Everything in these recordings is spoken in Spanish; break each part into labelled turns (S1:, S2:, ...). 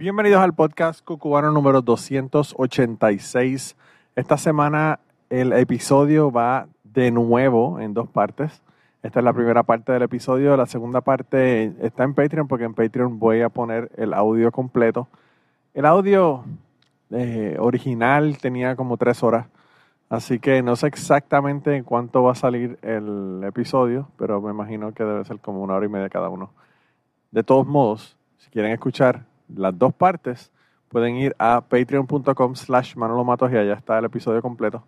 S1: Bienvenidos al podcast Cucubano número 286. Esta semana el episodio va de nuevo en dos partes. Esta es la primera parte del episodio. La segunda parte está en Patreon porque en Patreon voy a poner el audio completo. El audio eh, original tenía como tres horas. Así que no sé exactamente en cuánto va a salir el episodio, pero me imagino que debe ser como una hora y media cada uno. De todos modos, si quieren escuchar las dos partes, pueden ir a patreon.com slash Manolo Matos y allá está el episodio completo.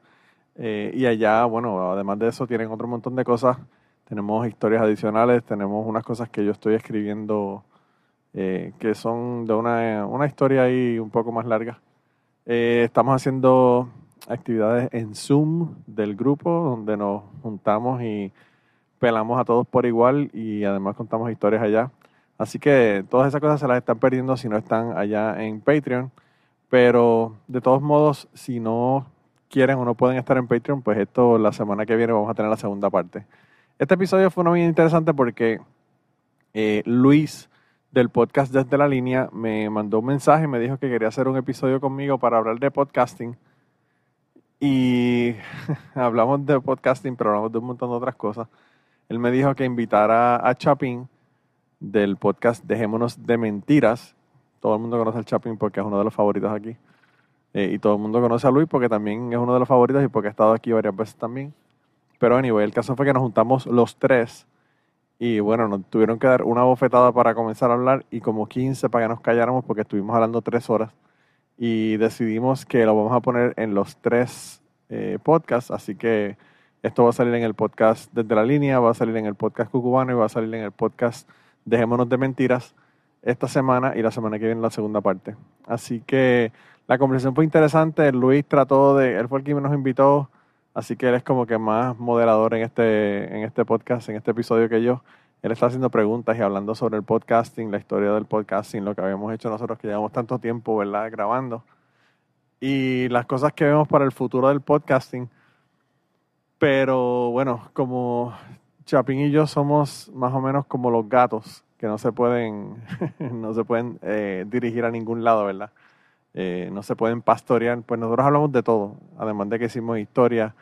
S1: Eh, y allá, bueno, además de eso, tienen otro montón de cosas. Tenemos historias adicionales, tenemos unas cosas que yo estoy escribiendo eh, que son de una, una historia ahí un poco más larga. Eh, estamos haciendo actividades en Zoom del grupo donde nos juntamos y pelamos a todos por igual y además contamos historias allá. Así que todas esas cosas se las están perdiendo si no están allá en Patreon. Pero de todos modos, si no quieren o no pueden estar en Patreon, pues esto la semana que viene vamos a tener la segunda parte. Este episodio fue muy interesante porque eh, Luis del podcast Desde la Línea me mandó un mensaje y me dijo que quería hacer un episodio conmigo para hablar de podcasting. Y hablamos de podcasting, pero hablamos de un montón de otras cosas. Él me dijo que invitara a Chapin del podcast Dejémonos de Mentiras. Todo el mundo conoce al Chapin porque es uno de los favoritos aquí. Eh, y todo el mundo conoce a Luis porque también es uno de los favoritos y porque ha estado aquí varias veces también. Pero anyway, el caso fue que nos juntamos los tres y bueno, nos tuvieron que dar una bofetada para comenzar a hablar y como 15 para que nos calláramos porque estuvimos hablando tres horas y decidimos que lo vamos a poner en los tres eh, podcasts, así que esto va a salir en el podcast desde la línea, va a salir en el podcast cucubano y va a salir en el podcast Dejémonos de Mentiras esta semana y la semana que viene la segunda parte. Así que la conversación fue interesante, Luis trató de, él fue el que nos invitó, así que él es como que más moderador en este, en este podcast, en este episodio que yo. Él está haciendo preguntas y hablando sobre el podcasting, la historia del podcasting, lo que habíamos hecho nosotros que llevamos tanto tiempo, ¿verdad? Grabando. Y las cosas que vemos para el futuro del podcasting. Pero bueno, como Chapín y yo somos más o menos como los gatos, que no se pueden, no se pueden eh, dirigir a ningún lado, ¿verdad? Eh, no se pueden pastorear. Pues nosotros hablamos de todo, además de que hicimos historia.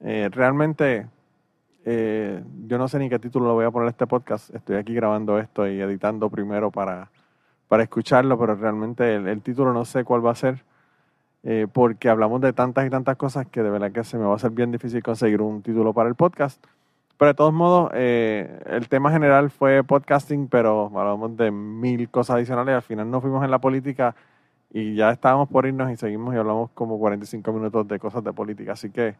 S1: Eh, realmente, yo no sé ni qué título le voy a poner este podcast. Estoy aquí grabando esto y editando primero para, para escucharlo, pero realmente el, el título no sé cuál va a ser, porque hablamos de tantas y tantas cosas que de verdad que se me va a ser bien difícil conseguir un título para el podcast. Pero de todos modos, eh, el tema general fue podcasting, pero hablamos de mil cosas adicionales. Al final nos fuimos en la política y ya estábamos por irnos y seguimos y hablamos como 45 minutos de cosas de política. Así que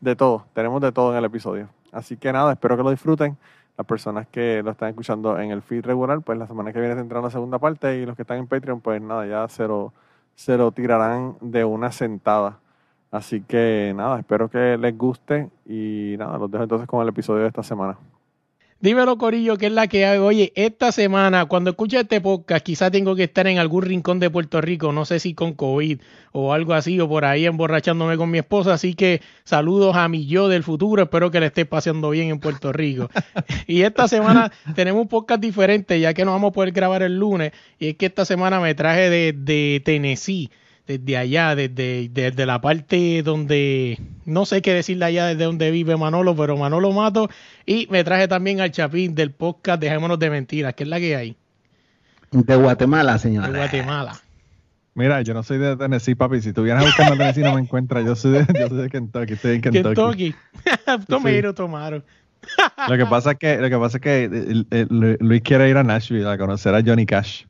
S1: de todo, tenemos de todo en el episodio. Así que nada, espero que lo disfruten. Las personas que lo están escuchando en el feed regular, pues la semana que viene tendrán la segunda parte y los que están en Patreon, pues nada, ya se lo, se lo tirarán de una sentada. Así que nada, espero que les guste y nada, los dejo entonces con el episodio de esta semana.
S2: Dímelo, Corillo, que es la que hay. Oye, esta semana, cuando escuche este podcast, quizás tengo que estar en algún rincón de Puerto Rico, no sé si con COVID o algo así, o por ahí emborrachándome con mi esposa. Así que saludos a mi yo del futuro, espero que le esté pasando bien en Puerto Rico. y esta semana tenemos un podcast diferente, ya que no vamos a poder grabar el lunes, y es que esta semana me traje de, de Tennessee desde allá, desde, desde la parte donde, no sé qué decirle allá desde donde vive Manolo, pero Manolo Mato, y me traje también al Chapín del podcast Dejémonos de Mentiras, que es la que hay,
S3: De Guatemala, señora.
S2: de Guatemala.
S1: Mira, yo no soy de Tennessee, papi. Si tú vienes buscando a Tennessee no me encuentras. Yo soy de, yo soy de Kentucky, estoy en Kentucky.
S2: Kentucky. Tomero, tomaron.
S1: Lo que pasa es que, lo que, pasa es que eh, eh, Lu- Luis quiere ir a Nashville a conocer a Johnny Cash.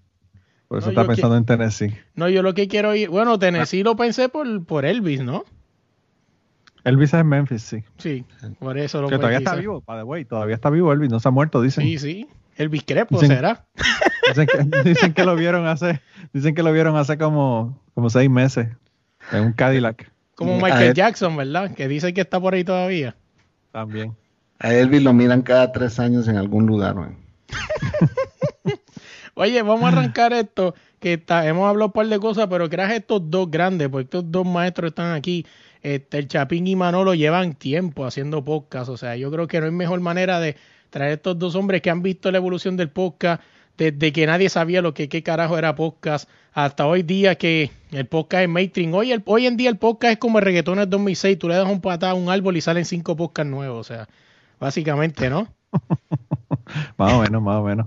S1: Por eso
S2: No,
S1: está
S2: yo
S1: pensando en Tennessee.
S2: No, yo lo que quiero ir, bueno, Tennessee lo pensé por, por Elvis, ¿no?
S1: Elvis es en Memphis, sí.
S2: Sí, por eso lo
S1: Que todavía
S2: pensé.
S1: está vivo, by the way. Todavía está vivo Elvis, no se ha muerto, dicen.
S2: Sí, sí. El Biscrepo
S1: Dicen-
S2: será.
S1: Dicen que, dicen que lo vieron hace, dicen que lo vieron hace como, como seis meses en un Cadillac
S2: Como Michael. Jackson, ¿verdad? Que dice que está por ahí todavía.
S1: también.
S3: A Elvis lo miran cada tres años en algún lugar, man.
S2: Oye, vamos a arrancar esto, que está, hemos hablado un par de cosas, pero creas estos dos grandes, porque estos dos maestros están aquí. Este, el Chapín y Manolo llevan tiempo haciendo podcast, o sea, yo creo que no hay mejor manera de traer estos dos hombres que han visto la evolución del podcast, desde que nadie sabía lo que qué carajo era podcast, hasta hoy día que el podcast es mainstream. Hoy, el, hoy en día el podcast es como el reggaetón del 2006, tú le das un patada a un árbol y salen cinco podcasts nuevos, o sea, básicamente, ¿no?
S1: Más o menos, más o menos.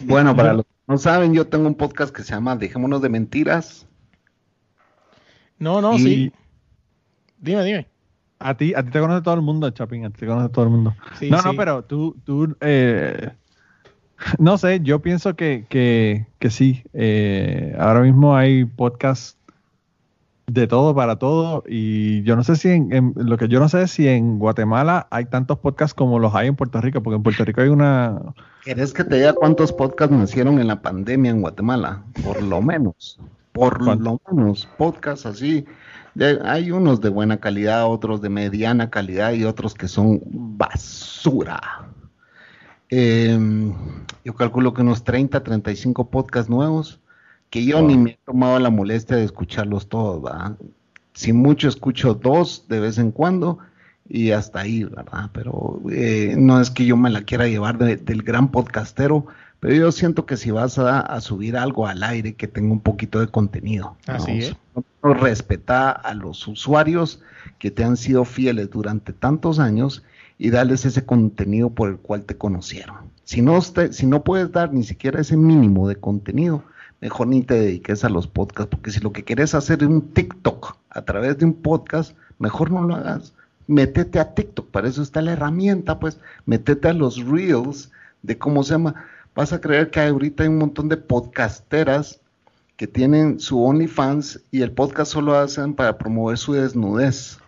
S3: Bueno, para los que no saben, yo tengo un podcast que se llama Dejémonos de Mentiras.
S2: No, no,
S1: Y
S2: sí. Dime, dime.
S1: a ti, a ti te conoce todo el mundo, Chapín, a ti te conoce todo el mundo.
S2: Sí,
S1: no,
S2: sí.
S1: no, pero tú, tú, eh, no sé, yo pienso que, que, que sí. eh, ahora mismo hay podcasts de todo para todo y yo no sé si en, en- lo que yo no sé es si en Guatemala hay tantos podcasts como los hay en Puerto Rico, porque en Puerto Rico hay una,
S3: ¿Querés que te diga cuántos podcasts nacieron en la pandemia en Guatemala? Por lo menos. Por
S1: ¿Cuánto?
S3: lo menos. Podcasts así. De- hay unos de buena calidad, otros de mediana calidad y otros que son basura. Em, yo calculo que unos 30, 35 podcasts nuevos que yo ni me he tomado la molestia de escucharlos todos, ¿verdad? Si mucho escucho dos de vez en cuando y hasta ahí, ¿verdad? Pero eh, no es que yo me la quiera llevar de- del gran podcastero, pero yo siento que si vas a, a subir algo al aire, que tenga un poquito de contenido. ¿no?
S2: Así es.
S3: No respeta a los usuarios que te han sido fieles durante tantos años y darles ese contenido por el cual te conocieron. Si no, te- si no puedes dar ni siquiera ese mínimo de contenido, mejor ni te dediques a los podcasts, porque si lo que quieres hacer es un TikTok a través de un podcast, mejor no lo hagas. Métete a TikTok, para eso está la herramienta, pues, métete a los reels de cómo se llama. Vas a creer que ahorita hay un montón de podcasteras que tienen su OnlyFans y el podcast solo hacen para promover su desnudez.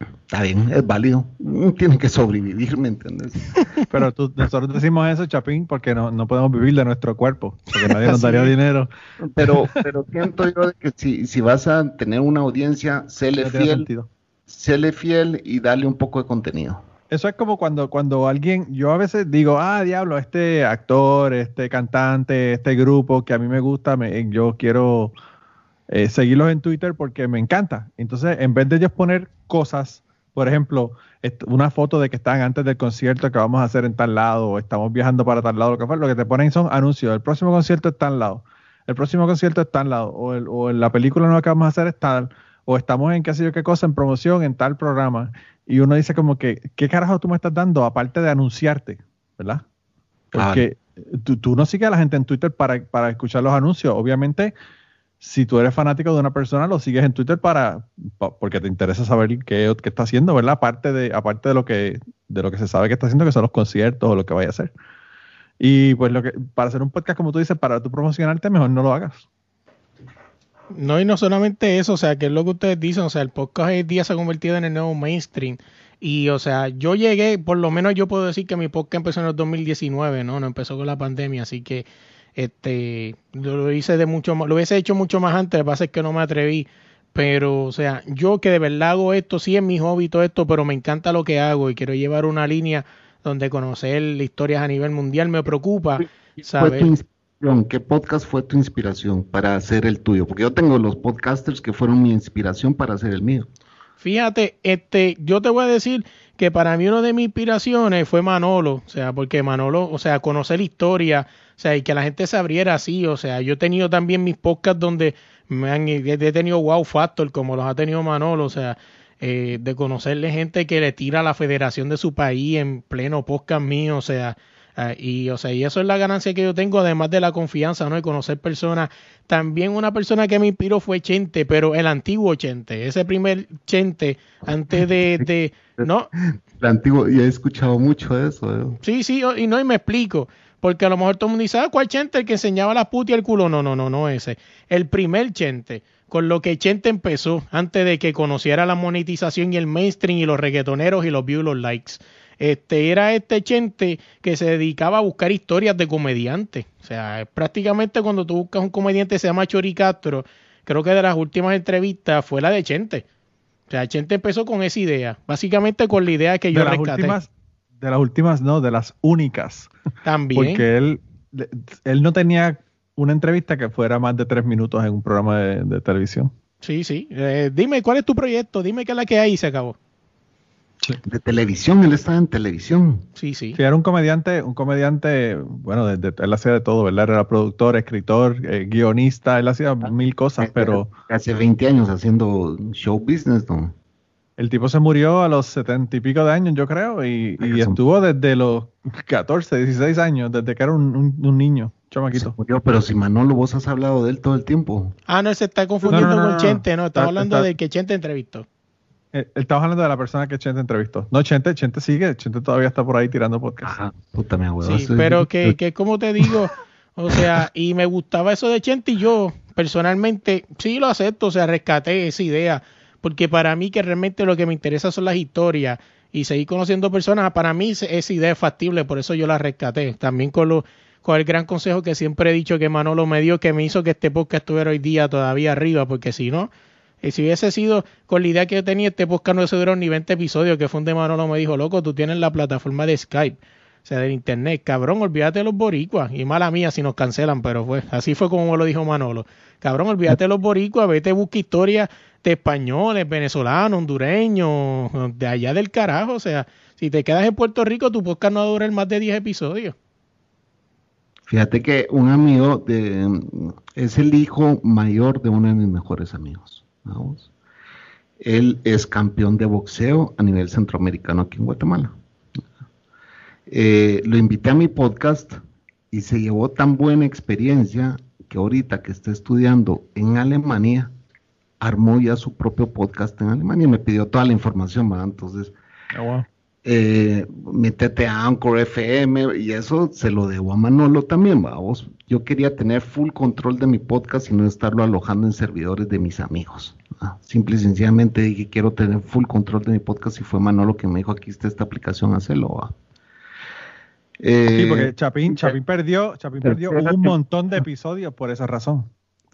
S3: Está bien, es válido. Mm, Tienen que sobrevivir, ¿me entiendes?
S1: pero tú- nosotros decimos eso, Chapín, porque no, no podemos vivir de nuestro cuerpo, porque nadie nos daría
S2: es.
S1: dinero.
S3: Pero, pero siento yo que si, si vas a tener una audiencia, séle
S1: No tiene
S3: fiel, séle fiel y dale un poco de contenido.
S1: Eso es como cuando, cuando alguien, yo a veces digo, ah, diablo, este actor, este cantante, este grupo que a mí me gusta, me- yo quiero eh, seguirlos en Twitter porque me encanta. Entonces, en vez de ellos poner cosas, por ejemplo, una foto de que están antes del concierto que vamos a hacer en tal lado, o estamos viajando para tal lado, lo que fue, lo que te ponen son anuncios. El próximo concierto está al lado, el próximo concierto está al lado, o, el- o la película nueva que vamos a hacer es tal, o estamos en qué sé yo qué cosa, en promoción, en tal programa. Y uno dice como que, ¿qué carajo tú me estás dando aparte de anunciarte? ¿Verdad? Porque tú, tú no sigues a la gente en Twitter para, para escuchar los anuncios. Obviamente, si tú eres fanático de una persona, lo sigues en Twitter para, pa- porque te interesa saber qué, qué está haciendo, ¿verdad? Aparte de, aparte de lo que, de lo que se sabe que está haciendo, que son los conciertos o lo que vaya a hacer. Y pues lo que, para hacer un podcast, como tú dices, para tú promocionarte, mejor no lo hagas.
S2: No, y no solamente eso, o sea, que es lo que ustedes dicen, o sea, el podcast hoy día se ha convertido en el nuevo mainstream. Y, o sea, yo llegué, por lo menos yo puedo decir que mi podcast empezó en el 2019, ¿no? No empezó con la pandemia, así que, este, lo, hice de mucho más, lo hubiese hecho mucho más antes, lo que pasa es que no me atreví. Pero, o sea, yo que de verdad hago esto, sí es mi hobby todo esto, pero me encanta lo que hago y quiero llevar una línea donde conocer historias a nivel mundial me preocupa
S3: inspiración, ¿qué podcast fue tu inspiración para hacer el tuyo? Porque yo tengo los podcasters que fueron mi inspiración para hacer el mío.
S2: Fíjate, este, yo te voy a decir que para mí una de mis inspiraciones fue Manolo, o sea, porque Manolo, o sea, conocer la historia, sea, y que la gente se abriera así, o sea, yo he tenido también mis podcasts donde me han, he tenido wow factor como los ha tenido Manolo, o sea, eh, de conocerle gente que le tira a la federación de su país en pleno podcast mío, o sea, ah, y o sea, y eso es la ganancia que yo tengo, además de la confianza, ¿no? Y conocer personas. También una persona que me inspiró fue Chente, pero el antiguo Chente, ese primer Chente, antes de, de no,
S3: El antiguo, y he escuchado mucho de eso. ¿eh?
S2: Sí, sí, y no, y me explico. Porque a lo mejor todo el mundo dice, ah, ¿cuál Chente? El que enseñaba la puta y el culo. No, no, no, no ese. El primer Chente, con lo que Chente empezó, antes de que conociera la monetización y el mainstream y los reggaetoneros y los views y los likes. este era este Chente que se dedicaba a buscar historias de comediantes. O sea, prácticamente cuando tú buscas un comediante se llama Chori Castro, creo que de las últimas entrevistas fue la de Chente. O sea, Chente empezó con esa idea, básicamente con la idea que yo
S1: las
S2: rescaté.
S1: últimas, de las últimas, no, de las únicas.
S2: También.
S1: Porque él, él no tenía una entrevista que fuera más de tres minutos en un programa de, de televisión.
S2: Sí, sí. Eh, dime, ¿cuál es tu proyecto? Dime qué es la que hay y se acabó.
S3: De televisión, él estaba en televisión.
S2: Sí, sí.
S1: Sí, era un comediante, un comediante, bueno, de- de- él hacía de todo, ¿verdad? Era productor, escritor, eh, guionista, él hacía mil cosas, pero
S3: Hace 20 años haciendo show business, ¿no?
S1: El tipo se murió a los setenta y pico de años, yo creo, y, estuvo desde los 14, 16 años, desde que era un, un- un niño,
S3: Se
S1: chamaquito.
S3: murió, pero si Manolo, vos has hablado de él todo el tiempo.
S2: Ah, no, se está confundiendo
S1: No, no, no,
S2: con
S1: no.
S2: Chente, no, estamos
S1: Está-
S2: hablando
S1: está-
S2: del que Chente entrevistó.
S1: Eh, Estamos hablando de la persona que Chente entrevistó. No, Chente, Chente sigue, Chente todavía está por ahí tirando podcast.
S3: Ajá, puta mi abuelo.
S2: Sí, pero que, que como te digo, o sea, y me gustaba eso de Chente y yo, personalmente, sí lo acepto, o sea, rescaté esa idea, porque para mí que realmente lo que me interesa son las historias y seguir conociendo personas, para mí esa idea es factible, por eso yo la rescaté. También con, lo, con el gran consejo que siempre he dicho que Manolo me dio, que me hizo que este podcast estuviera hoy día todavía arriba, porque si no, y si hubiese sido con la idea que yo tenía, este podcast no se duró ni 20 episodios, que fue donde Manolo me dijo, loco, tú tienes la plataforma de Skype, o sea, del internet, cabrón, olvídate de los boricuas, y mala mía si nos cancelan, pero fue, así fue como lo dijo Manolo, cabrón, olvídate de los boricuas, vete, busca historias de españoles, venezolanos, hondureños, de allá del carajo, o sea, si te quedas en Puerto Rico, tu podcast no va a durar más de 10 episodios.
S3: Fíjate que un amigo de, es el hijo mayor de uno de mis mejores amigos. vamos. Él es campeón de boxeo a nivel centroamericano aquí en Guatemala. Eh, lo invité a mi podcast y se llevó tan buena experiencia que ahorita que está estudiando en Alemania, armó ya su propio podcast en Alemania y me pidió toda la información, ¿verdad? Entonces,
S1: Ah, wow.
S3: eh, métete a Anchor FM y eso se lo debo a Manolo también, vamos. Yo quería tener full control de mi podcast y no estarlo alojando en servidores de mis amigos. ¿va? Simple y sencillamente dije quiero tener full control de mi podcast y fue Manolo que me dijo aquí está esta aplicación, hacelo. ¿va?
S1: Sí,
S3: Eh,
S1: porque Chapín, Chapín perdió, Chapín perdió un montón de episodios por esa razón.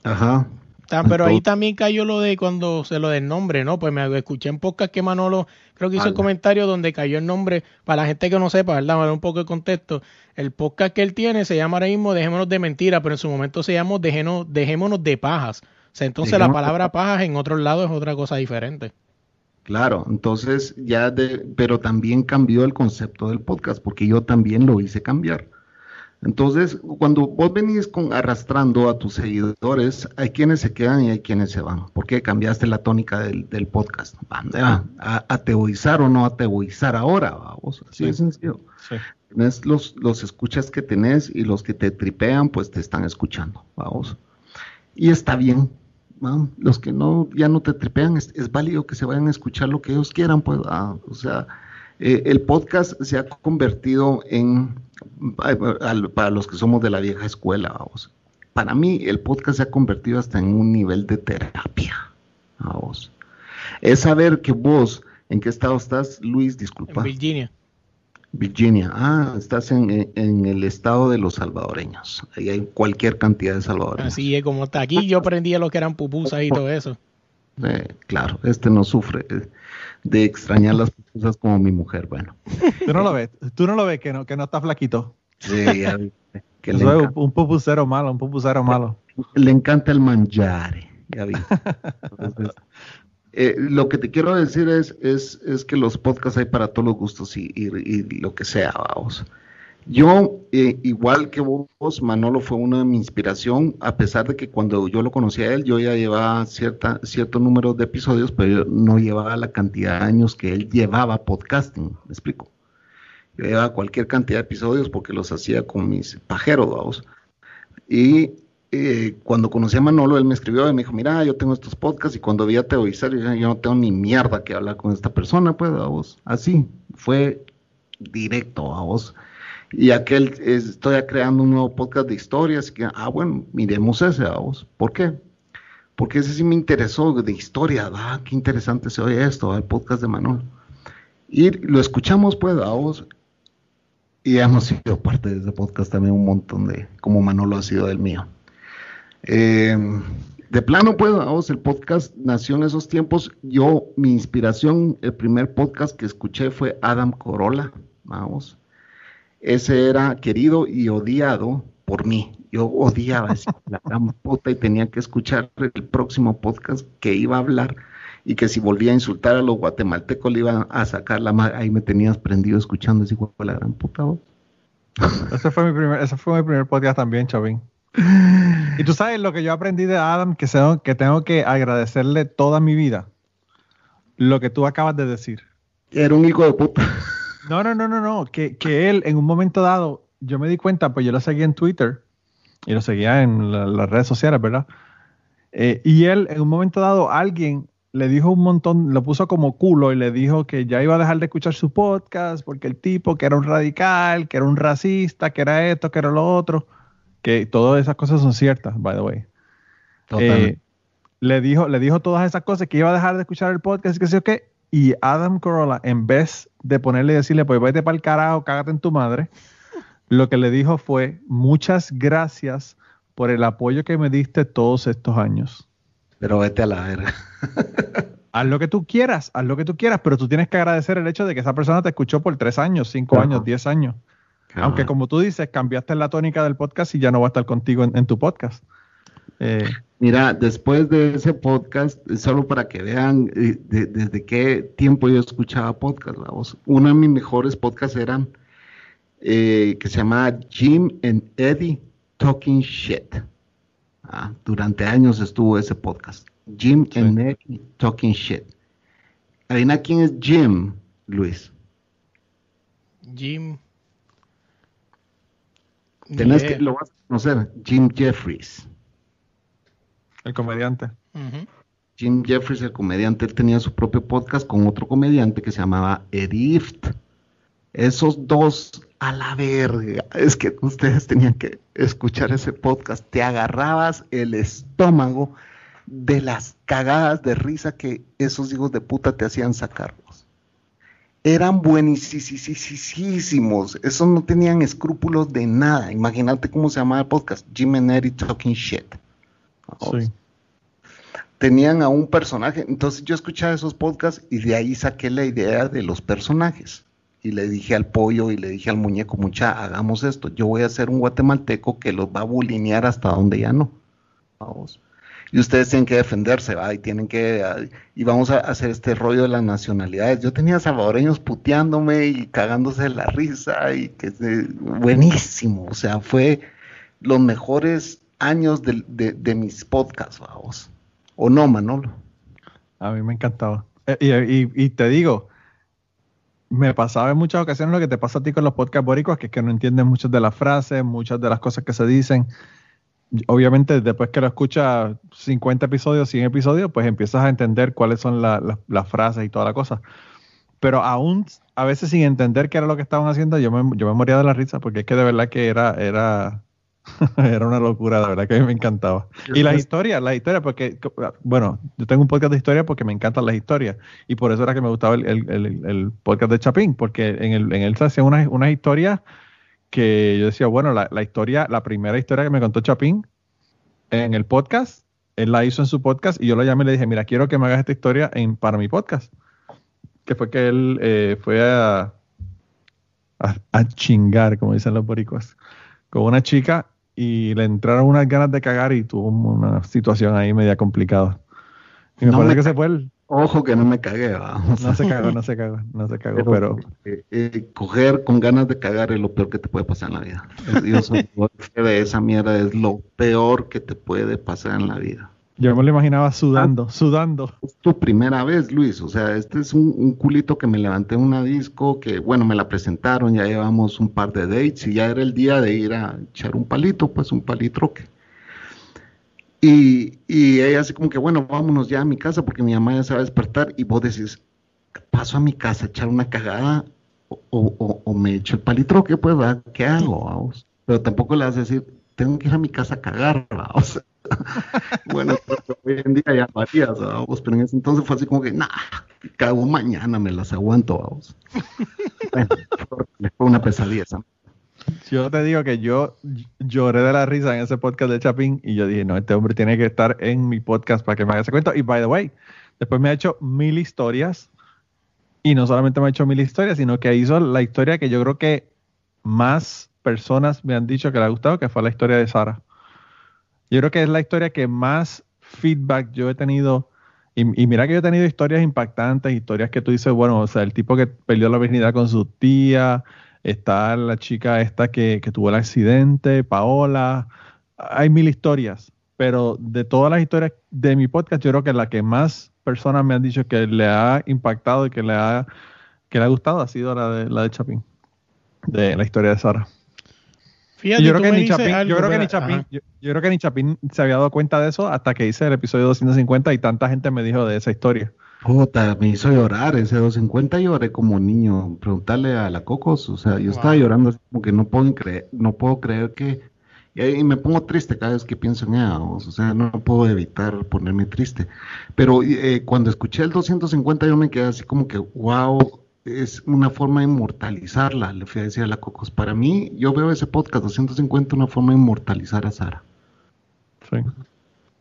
S3: Ajá.
S2: Ah, pero ahí también cayó lo de cuando se lo del nombre, ¿no? Pues me escuché en podcast que Manolo creo que hizo el
S3: Vale.
S2: comentario donde cayó el nombre, para la gente que no sepa, ¿verdad? Para dar un poco de contexto. El podcast que él tiene se llama ahora mismo Dejémonos de Mentira, pero en su momento se llamó Dejémonos, Dejémonos de Pajas. O sea, entonces la
S3: Dejémonos
S2: palabra pajas en otros lados es otra cosa diferente.
S3: Claro, entonces ya de, pero también cambió el concepto del podcast, porque yo también lo hice cambiar. Entonces, cuando vos venís con, arrastrando a tus seguidores, hay quienes se quedan y hay quienes se van, porque cambiaste la tónica del, del podcast. Van, ah, A, ateoizar o no ateoizar ahora, vamos, así de sencillo.
S1: Sí.
S3: Tenés los, los escuchas que tenés y los que te tripean, pues te están escuchando, vamos. Y está bien, los que no, ya no te tripean, es, válido que se vayan a escuchar lo que ellos quieran, pues, ah, o sea, eh, el podcast se ha convertido en, para los que somos de la vieja escuela, vamos, para mí el podcast se ha convertido hasta en un nivel de terapia, vamos. Es saber que vos, ¿en qué estado estás, Luis?
S2: En
S3: Disculpa.
S2: Virginia.
S3: Virginia. Ah, estás en, en- el estado de los salvadoreños. Ahí hay cualquier cantidad de salvadoreños.
S2: Así es como está aquí. Yo aprendí lo que eran pupusas y todo eso.
S3: Eh, claro, este no sufre eh, de extrañar las cosas como mi mujer. Bueno,
S1: Tú no lo ves, tú no lo ves que no, que no está flaquito.
S3: sí, ya vi, que le, encanta,
S1: un pupucero malo, un pupucero malo.
S3: le encanta el mangiare. Ya vi. Entonces, eh, lo que te quiero decir es, es, es que los podcasts hay para todos los gustos y, y- lo que sea, vamos. Yo, eh, igual que vos, Manolo fue una de mi inspiración, a pesar de que cuando yo lo conocí a él, yo ya llevaba cierta, cierto número de episodios, pero yo no llevaba la cantidad de años que él llevaba podcasting, ¿me explico? Yo llevaba cualquier cantidad de episodios porque los hacía con mis pajeros, vamos. Y eh, cuando conocí a Manolo, él me escribió y me dijo, mira, yo tengo estos podcasts y cuando vi a Teoizar, yo, yo no tengo ni mierda que hablar con esta persona, pues, vamos. Así, fue directo, vamos. Y aquel, es- estoy creando un nuevo podcast de historias, que, ah, bueno, miremos ese, vamos. ¿Por qué? Porque ese sí me interesó de historia, ah, qué interesante se oye esto, el podcast de Manolo. Y lo escuchamos, pues, a vos. Y hemos sido parte de ese podcast también un montón de, como Manolo ha sido del mío. Eh, de plano, pues, vamos, el podcast nació en esos tiempos. Yo, mi inspiración, el primer podcast que escuché fue Adam Corolla, vamos. Ese era querido y odiado por mí. Yo odiaba la gran puta y tenía que escuchar el próximo podcast que iba a hablar y que si volvía a insultar a los guatemaltecos le iban a sacar la madre. Ahí me tenías prendido escuchando ese juego la gran puta voz.
S1: Ese fue mi primer, ese fue mi primer podcast también, Chavín. Y tú sabes lo que yo aprendí de Adam, que, tengo, que tengo que agradecerle toda mi vida. Lo que tú acabas de decir.
S3: Era un hijo de puta.
S1: No, no, no, no, no. Que, que él en un momento dado, yo me di cuenta, pues yo lo seguía en Twitter y lo seguía en la- las redes sociales, ¿verdad? Eh, y él en un momento dado, alguien le dijo un montón, lo puso como culo y le dijo que ya iba a dejar de escuchar su podcast porque el tipo que era un radical, que era un racista, que era esto, que era lo otro, que todas esas cosas son ciertas, by the way. Eh, le dijo, le dijo todas esas cosas que iba a dejar de escuchar el podcast y que sé yo qué. Y Adam Carolla, en vez de ponerle y decirle, pues vete para el carajo, cágate en tu madre, lo que le dijo fue, muchas gracias por el apoyo que me diste todos estos años.
S3: Pero vete a la verga.
S1: Haz lo que tú quieras, haz lo que tú quieras, pero tú tienes que agradecer el hecho de que esa persona te escuchó por tres años, cinco años, diez años. Aunque como tú dices, cambiaste la tónica del podcast y ya no va a estar contigo en, en tu podcast. Eh,
S3: Mira, después de ese podcast, solo para que vean eh, de- desde qué tiempo yo escuchaba podcast, la voz. Uno de mis mejores podcasts eran eh, que se llamaba Jim and Eddie Talking Shit. Ah, durante años estuvo ese podcast. Jim
S1: Sí.
S3: and Eddie Talking Shit. Adivina quién es Jim, Luis.
S2: Jim.
S3: Tenés que, lo vas a conocer, Jim Jeffries.
S1: el comediante.
S3: Jim Jeffries, el comediante, él tenía su propio podcast con otro comediante que se llamaba Eddie Ift. Esos dos a la verga. Es que ustedes tenían que escuchar ese podcast. Te agarrabas el estómago de las cagadas de risa que esos hijos de puta te hacían sacarlos. Eran buenísimos. Esos no tenían escrúpulos de nada. Imagínate cómo se llamaba el podcast. Jim and Eddie Talking Shit.
S1: Sí.
S3: tenían a un personaje. Entonces yo escuchaba esos podcasts y de ahí saqué la idea de los personajes. Y le dije al pollo y le dije al muñeco, mucha, hagamos esto. Yo voy a ser un guatemalteco que los va a bulinear hasta donde ya no. Vamos. Y ustedes tienen que defenderse, ¿va? Y tienen que, ah, y vamos a hacer este rollo de las nacionalidades. Yo tenía salvadoreños puteándome y cagándose de la risa y que buenísimo. O sea, fue los mejores años de, de- mis podcasts, vamos. ¿O no, Manolo?
S1: A mí me encantaba. Eh, y, y- y te digo, me pasaba en muchas ocasiones lo que te pasa a ti con los podcasts boricuas, que es que no entiendes muchas de las frases, muchas de las cosas que se dicen. Obviamente, después que lo escuchas 50 episodios, 100 episodios, pues empiezas a entender cuáles son la- la- las frases y toda la cosa. Pero aún, a veces sin entender qué era lo que estaban haciendo, yo me, yo me moría de la risa, porque es que de verdad que era, era, era una locura, de verdad que a mí me encantaba. Y las historias, las historias, porque, bueno, yo tengo un podcast de historia porque me encantan las historias. Y por eso era que me gustaba el, el- el- el podcast de Chapín, porque en, el, en él se hacían unas, unas historias que yo decía, bueno, la, la historia, la primera historia que me contó Chapín en el podcast, él la hizo en su podcast y yo lo llamé y le dije, mira, quiero que me hagas esta historia en, para mi podcast. Que fue que él eh, fue a, a, a chingar, como dicen los boricuas, con una chica y le entraron unas ganas de cagar y tuvo una situación ahí media complicada. Y me
S3: No
S1: parece
S3: me
S1: que se fue el...
S3: Ojo que no me cagué, va. O sea,
S1: No se cagó, no se cagó, no se cagó,
S3: pero,
S1: pero...
S3: eh, eh, coger con ganas de cagar es lo peor que te puede pasar en la vida. Yo soy fe de esa mierda, es lo peor que te puede pasar en la vida.
S1: Yo me lo imaginaba
S3: Ah.
S1: sudando, sudando.
S3: Es tu primera vez, Luis. O sea, este es un, un culito que me levanté en una disco, que bueno, me la presentaron, ya llevamos un par de dates y ya era el día de ir a echar un palito, pues un palitroque. Y, y ella así como que, bueno, vámonos ya a mi casa porque mi mamá ya se va a despertar y vos decís, paso a mi casa a echar una cagada o, me echo el palitroque, pues, ¿verdad? ¿qué hago? vamos? Pero tampoco le vas a decir, tengo que ir a mi casa a cagar, ¿va? O sea, bueno, pues, hoy en día ya varías, vamos, pero en ese entonces fue así como que, nah, cago mañana, me las aguanto, vamos. bueno, fue una pesadilla
S1: Yo te digo que yo lloré de la risa en ese podcast de Chapín y yo dije, no, este hombre tiene que estar en mi podcast para que me haga ese cuento. Y by the way, después me ha hecho mil historias y no solamente me ha hecho mil historias, sino que hizo la historia que yo creo que más personas me han dicho que le ha gustado, que fue la historia de Sara. Yo creo que es la historia que más feedback yo he tenido. Y, mira que yo he tenido historias impactantes, historias que tú dices, bueno, o sea, el tipo que perdió la virginidad con su tía, está la chica esta que, que tuvo el accidente, Paola, hay mil historias, pero de todas las historias de mi podcast, yo creo que la que más personas me han dicho que le ha impactado y que le ha, que le ha gustado ha sido la de, la de Chapín, de la historia de Sara. Fíjate, yo, creo que ni Chapín, yo, creo que ni Chapín, yo, creo que ni Chapín se había dado cuenta de eso hasta que hice el episodio 250 y tanta gente me dijo de esa historia.
S3: Puta, me hizo llorar ese 250 lloré como niño. Preguntarle a la Cocos, o sea, yo estaba llorando así como que no puedo creer, no puedo creer que y, me pongo triste cada vez que pienso en ella, o sea, no puedo evitar ponerme triste. Pero eh, cuando escuché el 250 yo me quedé así como que, wow, es una forma de inmortalizarla, le fui a decir a la Cocos. Para mí, yo veo ese podcast 250 una forma de inmortalizar a Sara.
S2: Sí.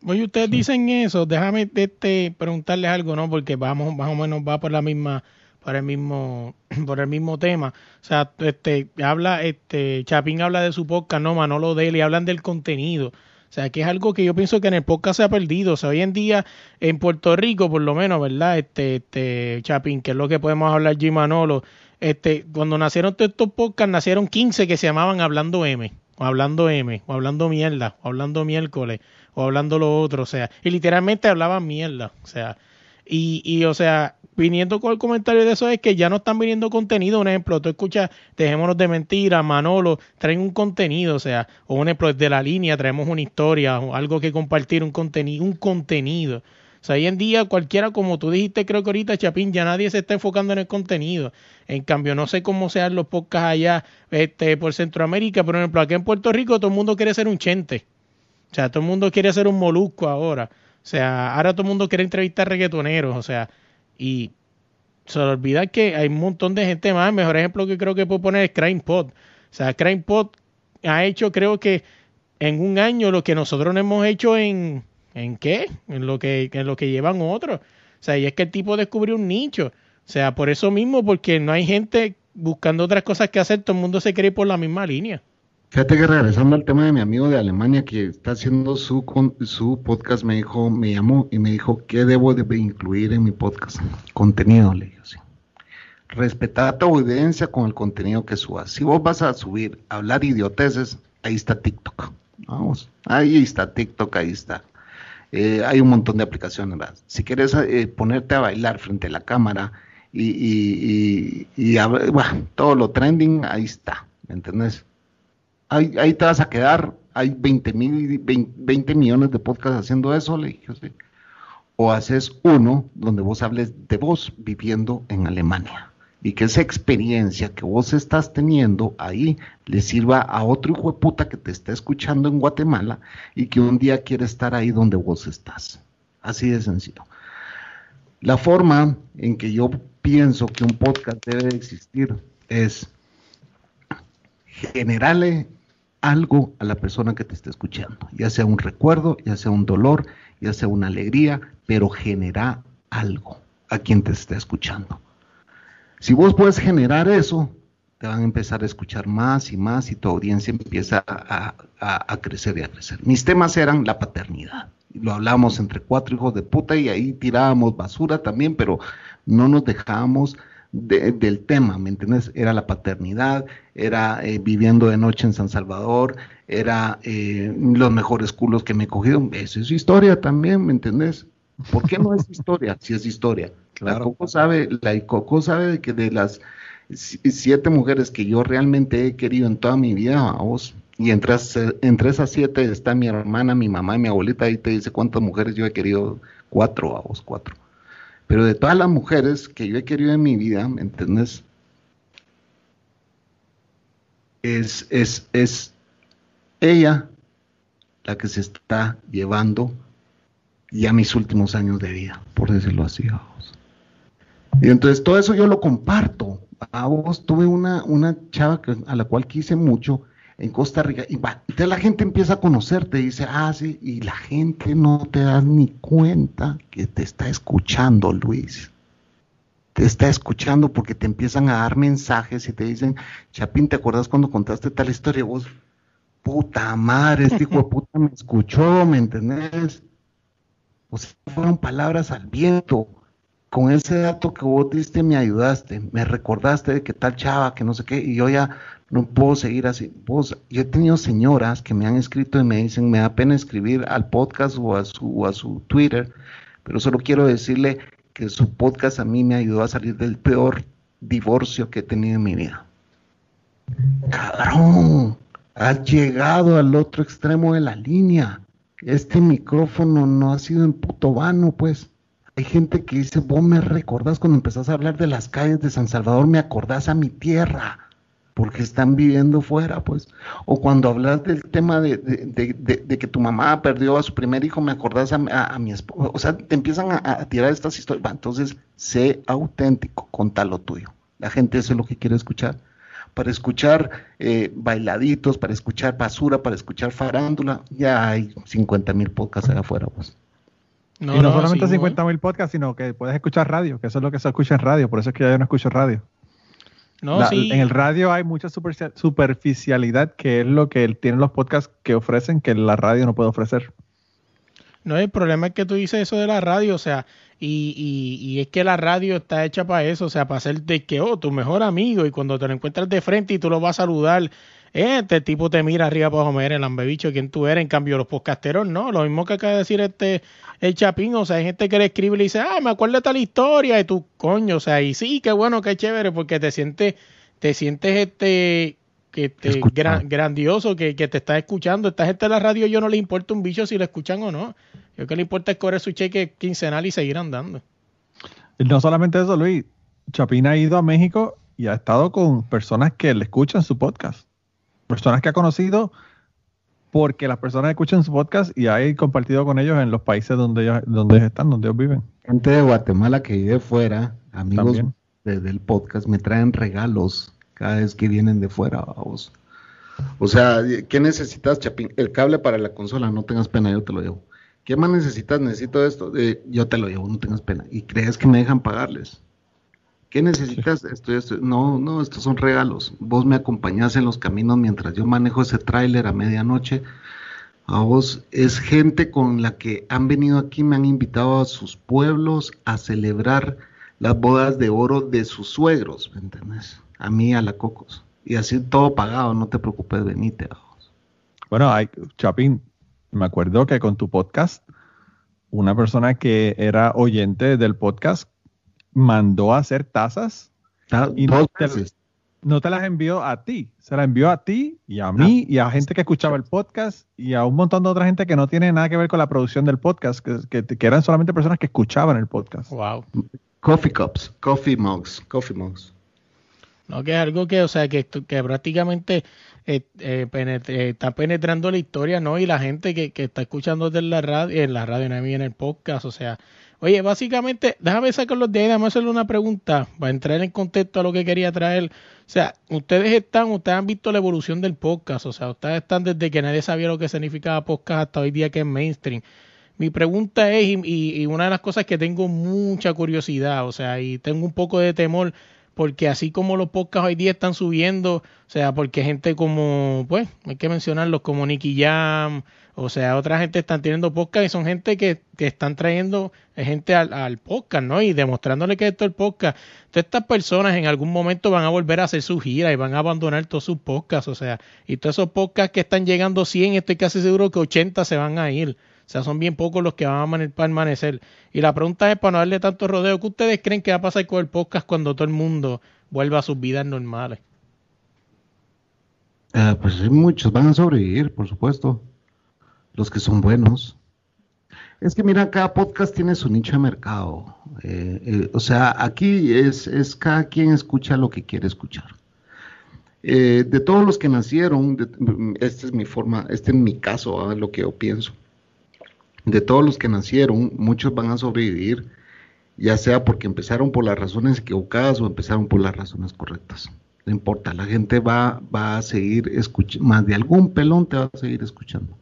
S2: Oye, ustedes dicen eso, déjame este, preguntarles algo, ¿no? Porque vamos, más o menos va por la misma por el mismo por el mismo tema. O sea, este habla este Chapín habla de su podcast, no Manolo de él y hablan del contenido. O sea, que es algo que yo pienso que en el podcast se ha perdido. O sea, hoy en día en Puerto Rico, por lo menos, ¿verdad? Este, este Chapín, que es lo que podemos hablar G Manolo, este, cuando nacieron todos estos podcasts, nacieron 15 que se llamaban Hablando M, o Hablando M, o Hablando Mierda, o Hablando Miércoles, o Hablando lo otro, o sea, y literalmente hablaban mierda, o sea, y, y o sea, viniendo con el comentario de eso es que ya no están viniendo contenido. Un ejemplo, tú escuchas, dejémonos de mentira, Manolo, traen un contenido, o sea, o un ejemplo, de la línea traemos una historia o algo que compartir, un contenido, un contenido. O sea, hoy en día cualquiera, como tú dijiste, creo que ahorita, Chapín, ya nadie se está enfocando en el contenido. En cambio, no sé cómo sean los podcasts allá este, por Centroamérica, por ejemplo, aquí en Puerto Rico todo el mundo quiere ser un chente. O sea, todo el mundo quiere ser un molusco ahora. O sea, ahora todo el mundo quiere entrevistar reggaetoneros. O sea, y se olvida que hay un montón de gente más. El mejor ejemplo que creo que puedo poner es Crime O sea, Crime ha hecho, creo que en un año lo que nosotros no hemos hecho en, ¿en qué? En lo que, en lo que llevan otros. O sea, y es que el tipo descubrió un nicho. O sea, por eso mismo, porque no hay gente buscando otras cosas que hacer, todo el mundo se cree por la misma línea.
S3: Fíjate que regresando al tema de mi amigo de Alemania que está haciendo su, su podcast, me dijo, me llamó y me dijo, ¿qué debo de incluir en mi podcast? Contenido, le dije así. Respetar tu audiencia con el contenido que subas. Si vos vas a subir, hablar idioteces, ahí está TikTok. Vamos, ahí está TikTok, ahí está. Eh, hay un montón de aplicaciones. Si quieres eh, ponerte a bailar frente a la cámara y, y, y, bueno, todo lo trending, ahí está. ¿Me entendés? Ahí, te vas a quedar, hay 20, mil, 20, millones de podcasts haciendo eso, le dije, o haces uno donde vos hables de vos viviendo en Alemania y que esa experiencia que vos estás teniendo ahí le sirva a otro hijo de puta que te está escuchando en Guatemala y que un día quiere estar ahí donde vos estás. Así de sencillo. La forma en que yo pienso que un podcast debe existir es generarle algo a la persona que te está escuchando, ya sea un recuerdo, ya sea un dolor, ya sea una alegría, pero genera algo a quien te está escuchando. Si vos puedes generar eso, te van a empezar a escuchar más y más y tu audiencia empieza a, crecer y a crecer. Mis temas eran la paternidad. Lo hablamos entre cuatro hijos de puta y ahí tirábamos basura también, pero no nos dejábamos del tema, ¿me entiendes? Era la paternidad, era eh, viviendo de noche en San Salvador, era eh, los mejores culos que me he cogido. Esa es historia también, ¿me entiendes? ¿Por qué no es historia? Si es historia. La Coco sabe, la Coco sabe que de las siete mujeres que yo realmente he querido en toda mi vida, vos, y entre, entre esas siete está mi hermana, mi mamá y mi abuelita, ahí te dice cuántas mujeres yo he querido, cuatro, a vos, cuatro. Pero de todas las mujeres que yo he querido en mi vida, ¿me entiendes? Es, es, es ella la que se está llevando ya mis últimos años de vida, por decirlo así. Vamos. Y entonces todo eso yo lo comparto. A vos tuve una, una chava a la cual quise mucho en Costa Rica. Y entonces la gente empieza a conocerte, dice, ah, sí, y la gente no te da ni cuenta que te está escuchando, Luis. Te está escuchando porque te empiezan a dar mensajes y te dicen, Chapín, ¿te acuerdas cuando contaste tal historia? Vos, puta madre, este hijo de puta me escuchó, ¿me entendés? O sea, fueron palabras al viento. Con ese dato que vos diste me ayudaste, me recordaste de que tal chava, que no sé qué, y yo ya no puedo seguir así. Yo he tenido señoras que me han escrito y me dicen, me da pena escribir al podcast o a su, a su Twitter, pero solo quiero decirle que su podcast a mí me ayudó a salir del peor divorcio que he tenido en mi vida. Cabrón, has llegado al otro extremo de la línea. Este micrófono no ha sido en puto vano, pues. Hay gente que dice, vos me recordás cuando empezás a hablar de las calles de San Salvador, me acordás a mi tierra porque están viviendo fuera, pues. O cuando hablas del tema de, que tu mamá perdió a su primer hijo, me acordás a, mi esposa. O sea, te empiezan a, tirar estas historias. entonces, sé auténtico, contá lo tuyo. La gente eso es lo que quiere escuchar. Para escuchar eh, bailaditos, para escuchar basura, para escuchar farándula, ya hay 50 mil podcasts allá afuera, pues.
S1: No, y no, solamente 50 mil podcasts, sino que puedes escuchar radio, que eso es lo que se escucha en radio, por eso es que yo no escucho radio. En el radio hay mucha superficialidad, que es lo que tienen los podcasts que ofrecen que la radio no puede ofrecer.
S2: No, el problema es que tú dices eso de la radio, o sea, y, y, es que la radio está hecha para eso, o sea, para ser de que, oh, tu mejor amigo, y cuando te lo encuentras de frente y tú lo vas a saludar, este tipo te mira arriba para comer el ambebicho, ¿quién tú eres? En cambio, los podcasteros no, lo mismo que acaba de decir este el Chapín, o sea, hay gente que le escribe y le dice, ah, me acuerdo de tal historia, y tú, coño, o sea, y sí, qué bueno, qué chévere, porque te sientes, te sientes este que te, grandioso, que, te está escuchando. Esta gente de la radio yo no le importa un bicho si lo escuchan o no. Yo que le importa es cobrar su cheque quincenal y seguir andando.
S1: No solamente eso, Luis. Chapín ha ido a México y ha estado con personas que le escuchan su podcast personas que ha conocido porque las personas escuchan su podcast y ha compartido con ellos en los países donde ellos, donde están, donde ellos viven.
S3: Gente de Guatemala que vive fuera, amigos del podcast, me traen regalos cada vez que vienen de fuera, vos. O sea, ¿qué necesitas, Chapín? El cable para la consola, no tengas pena, yo te lo llevo. ¿Qué más necesitas? Necesito esto, eh, yo te lo llevo, no tengas pena. ¿Y crees que me dejan pagarles? ¿Qué necesitas? Esto, esto, no, no, estos son regalos. Vos me acompañás en los caminos mientras yo manejo ese tráiler a medianoche. A vos es gente con la que han venido aquí, me han invitado a sus pueblos a celebrar las bodas de oro de sus suegros, ¿me entiendes? A mí, a la Cocos. Y así todo pagado, no te preocupes, venite. Vos.
S1: Bueno, hay, Chapín, me acuerdo que con tu podcast, una persona que era oyente del podcast mandó a hacer tazas ah, y no te, las envió a ti, se las envió a ti y a mí ah. y a gente que escuchaba el podcast y a un montón de otra gente que no tiene nada que ver con la producción del podcast, que, que, eran solamente personas que escuchaban el podcast.
S2: Wow.
S3: Coffee cups, coffee mugs, coffee mugs.
S2: No, que es algo que, o sea, que, que prácticamente eh, eh, eh, está penetrando la historia, ¿no? Y la gente que, que está escuchando desde la radio, en la radio, en el podcast, o sea, Oye, básicamente, déjame sacarlos de ahí, déjame hacerle una pregunta para entrar en contexto a lo que quería traer. O sea, ustedes están, ustedes han visto la evolución del podcast, o sea, ustedes están desde que nadie sabía lo que significaba podcast hasta hoy día que es mainstream. Mi pregunta es, y, y una de las cosas que tengo mucha curiosidad, o sea, y tengo un poco de temor, porque así como los podcasts hoy día están subiendo, o sea, porque gente como, pues, hay que mencionarlos como Nicky Jam, o sea, otra gente están teniendo podcast y son gente que, que están trayendo gente al, al, podcast, ¿no? Y demostrándole que esto es el podcast. Entonces estas personas en algún momento van a volver a hacer su gira y van a abandonar todos sus podcasts, o sea, y todos esos podcasts que están llegando 100, estoy casi seguro que 80 se van a ir. O sea, son bien pocos los que van a permanecer. Y la pregunta es, para no darle tanto rodeo, ¿qué ustedes creen que va a pasar con el podcast cuando todo el mundo vuelva a sus vidas normales?
S3: Uh, pues muchos van a sobrevivir, por supuesto. Los que son buenos. Es que mira, cada podcast tiene su nicho de mercado. Eh, eh, o sea, aquí es, es cada quien escucha lo que quiere escuchar. Eh, de todos los que nacieron, esta es mi forma, este es mi caso, lo que yo pienso. De todos los que nacieron, muchos van a sobrevivir, ya sea porque empezaron por las razones equivocadas o empezaron por las razones correctas. No importa, la gente va, va a seguir escuchando, más de algún pelón te va a seguir escuchando.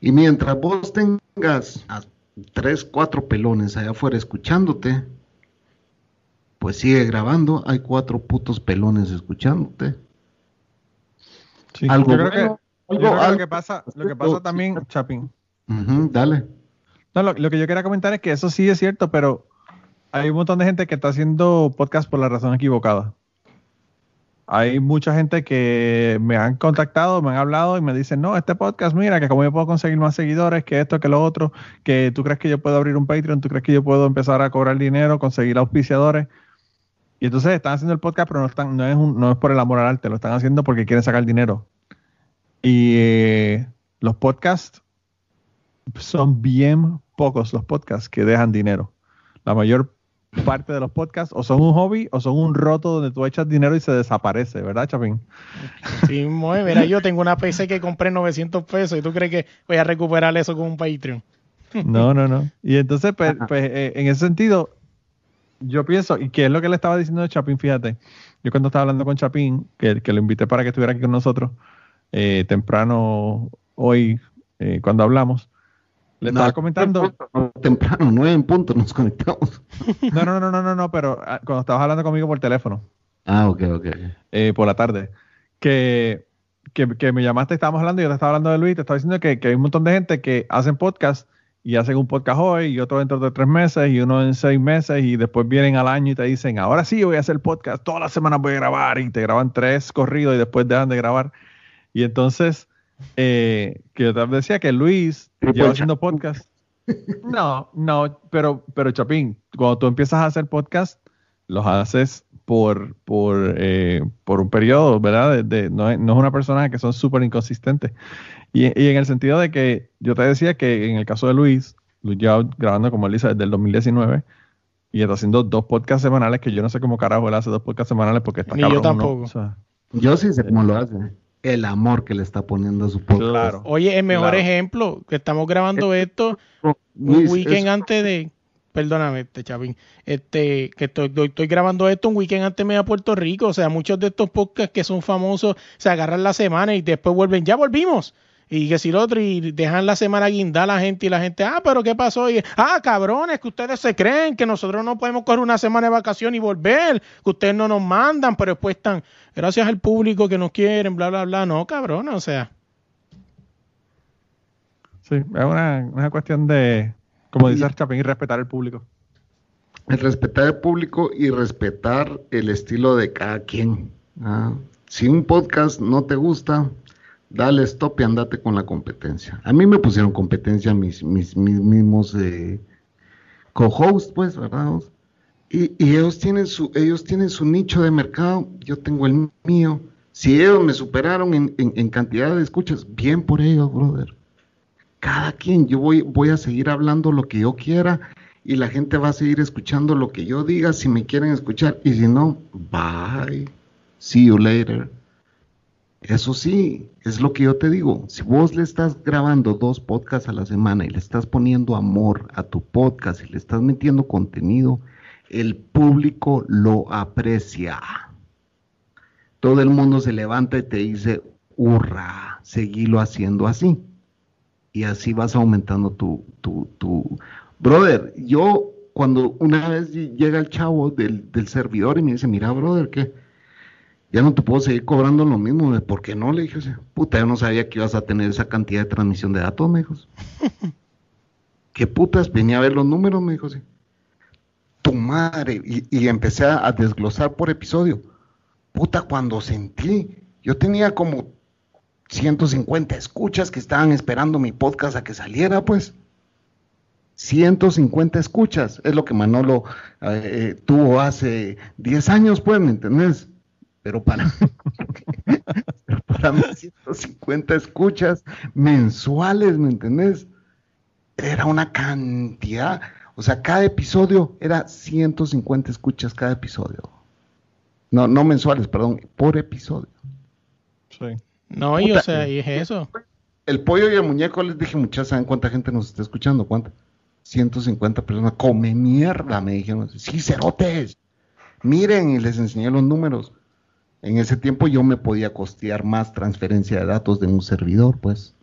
S3: Y mientras vos tengas a tres, cuatro pelones allá afuera escuchándote, pues sigue grabando, hay cuatro putos pelones escuchándote.
S1: Sí, algo yo creo que, lo que pasa, lo que pasa también,
S3: Dale.
S1: No, lo, que yo quería comentar es que eso sí es cierto, pero hay un montón de gente que está haciendo podcast por la razón equivocada. Hay mucha gente que me han contactado, me han hablado y me dicen, no, este podcast, mira, que como yo puedo conseguir más seguidores, que esto, que lo otro, que tú crees que yo puedo abrir un Patreon, tú crees que yo puedo empezar a cobrar dinero, conseguir auspiciadores. Y entonces están haciendo el podcast, pero no, están, no, es, no es por el amor al arte, lo están haciendo porque quieren sacar dinero. Y eh, los podcasts son bien pocos los podcasts que dejan dinero. La mayor parte de los podcasts o son un hobby o son un roto donde tú echas dinero y se desaparece, ¿verdad, Chapín?
S2: Sí, muy, mira, yo tengo una PC que compré 900 pesos y tú crees que voy a recuperar eso con un Patreon.
S1: No, no, no. Y entonces, pues, pues eh, en ese sentido, yo pienso, y que es lo que le estaba diciendo de Chapín, fíjate, yo cuando estaba hablando con Chapín, que, que lo invité para que estuviera aquí con nosotros, eh, temprano hoy, eh, cuando hablamos, le estaba comentando.
S3: temprano, nueve en punto nos conectamos.
S1: No, no, no, no, no, no, pero ah, cuando estabas hablando conmigo por teléfono.
S3: Ah, ok, ok.
S1: Eh, por la tarde. Que, que, me llamaste, estábamos hablando, y yo te estaba hablando de Luis, te estaba diciendo que, que hay un montón de gente que hacen podcast y hacen un podcast hoy y otro dentro de tres meses y uno en seis meses y después vienen al año y te dicen, ahora sí voy a hacer podcast, todas las semanas voy a grabar y te graban tres corridos y después dejan de grabar. Y entonces eh, que yo te decía que Luis lleva haciendo podcast. No, no, pero, pero Chapín, cuando tú empiezas a hacer podcast, los haces por, por, eh, por un periodo, ¿verdad? De, no, es, una persona que son súper inconsistentes. Y, en el sentido de que yo te decía que en el caso de Luis, Luis ya grabando como Elisa desde el 2019 y está haciendo dos podcasts semanales que yo no sé cómo carajo él hace dos podcasts semanales porque está
S2: Ni yo tampoco.
S3: yo sí sé cómo lo hace el amor que le está poniendo a su podcast. Claro.
S2: Oye, el mejor ejemplo, que estamos grabando esto un weekend antes de, perdóname, este Chavín, este, que estoy, estoy, grabando esto un weekend antes de ir a Puerto Rico, o sea, muchos de estos podcasts que son famosos se agarran la semana y después vuelven, ya volvimos y que si lo otro, y dejan la semana guindar a la gente y la gente, ah, pero ¿qué pasó? Y, ah, cabrones, que ustedes se creen que nosotros no podemos coger una semana de vacación y volver, que ustedes no nos mandan, pero después están, gracias al público que nos quieren, bla, bla, bla. No, cabrones, o sea.
S1: Sí, es una, una cuestión de, como dice Chapín, y respetar el público.
S3: El respetar el público y respetar el estilo de cada quien. Ah, si un podcast no te gusta, dale stop y andate con la competencia. A mí me pusieron competencia mis, mis, mismos eh, co-hosts, pues, ¿verdad? Y, ellos, tienen su, ellos tienen su nicho de mercado, yo tengo el mío. Si ellos me superaron en, cantidad de escuchas, bien por ellos, brother. Cada quien, yo voy, voy a seguir hablando lo que yo quiera y la gente va a seguir escuchando lo que yo diga si me quieren escuchar y si no, bye. See you later. Eso sí, es lo que yo te digo. Si vos le estás grabando dos podcasts a la semana y le estás poniendo amor a tu podcast y le estás metiendo contenido, el público lo aprecia. Todo el mundo se levanta y te dice, hurra, seguilo haciendo así. Y así vas aumentando tu, tu, tu... Brother, yo cuando una vez llega el chavo del, del servidor y me dice, mira, brother, ¿qué? Ya no te puedo seguir cobrando lo mismo. ¿Por qué no? Le dije, puta, yo no sabía que ibas a tener esa cantidad de transmisión de datos, me dijo. ¿Qué putas? Venía a ver los números, me dijo, Tu madre. Y, empecé a, desglosar por episodio. Puta, cuando sentí, yo tenía como 150 escuchas que estaban esperando mi podcast a que saliera, pues. 150 escuchas, es lo que Manolo eh, eh, tuvo hace 10 años, pues, ¿me entendés? Pero para, pero para 150 escuchas mensuales, ¿me entendés? Era una cantidad, o sea, cada episodio era 150 escuchas cada episodio. No, no mensuales, perdón, por episodio.
S1: Sí.
S2: No, y o sea, y es eso.
S3: El pollo y el muñeco les dije, muchachos, ¿saben cuánta gente nos está escuchando? ¿Cuánta? 150 personas. Come mierda, me dijeron. Sí, cerotes. Miren, y les enseñé los números. En ese tiempo yo me podía costear más transferencia de datos de un servidor, pues.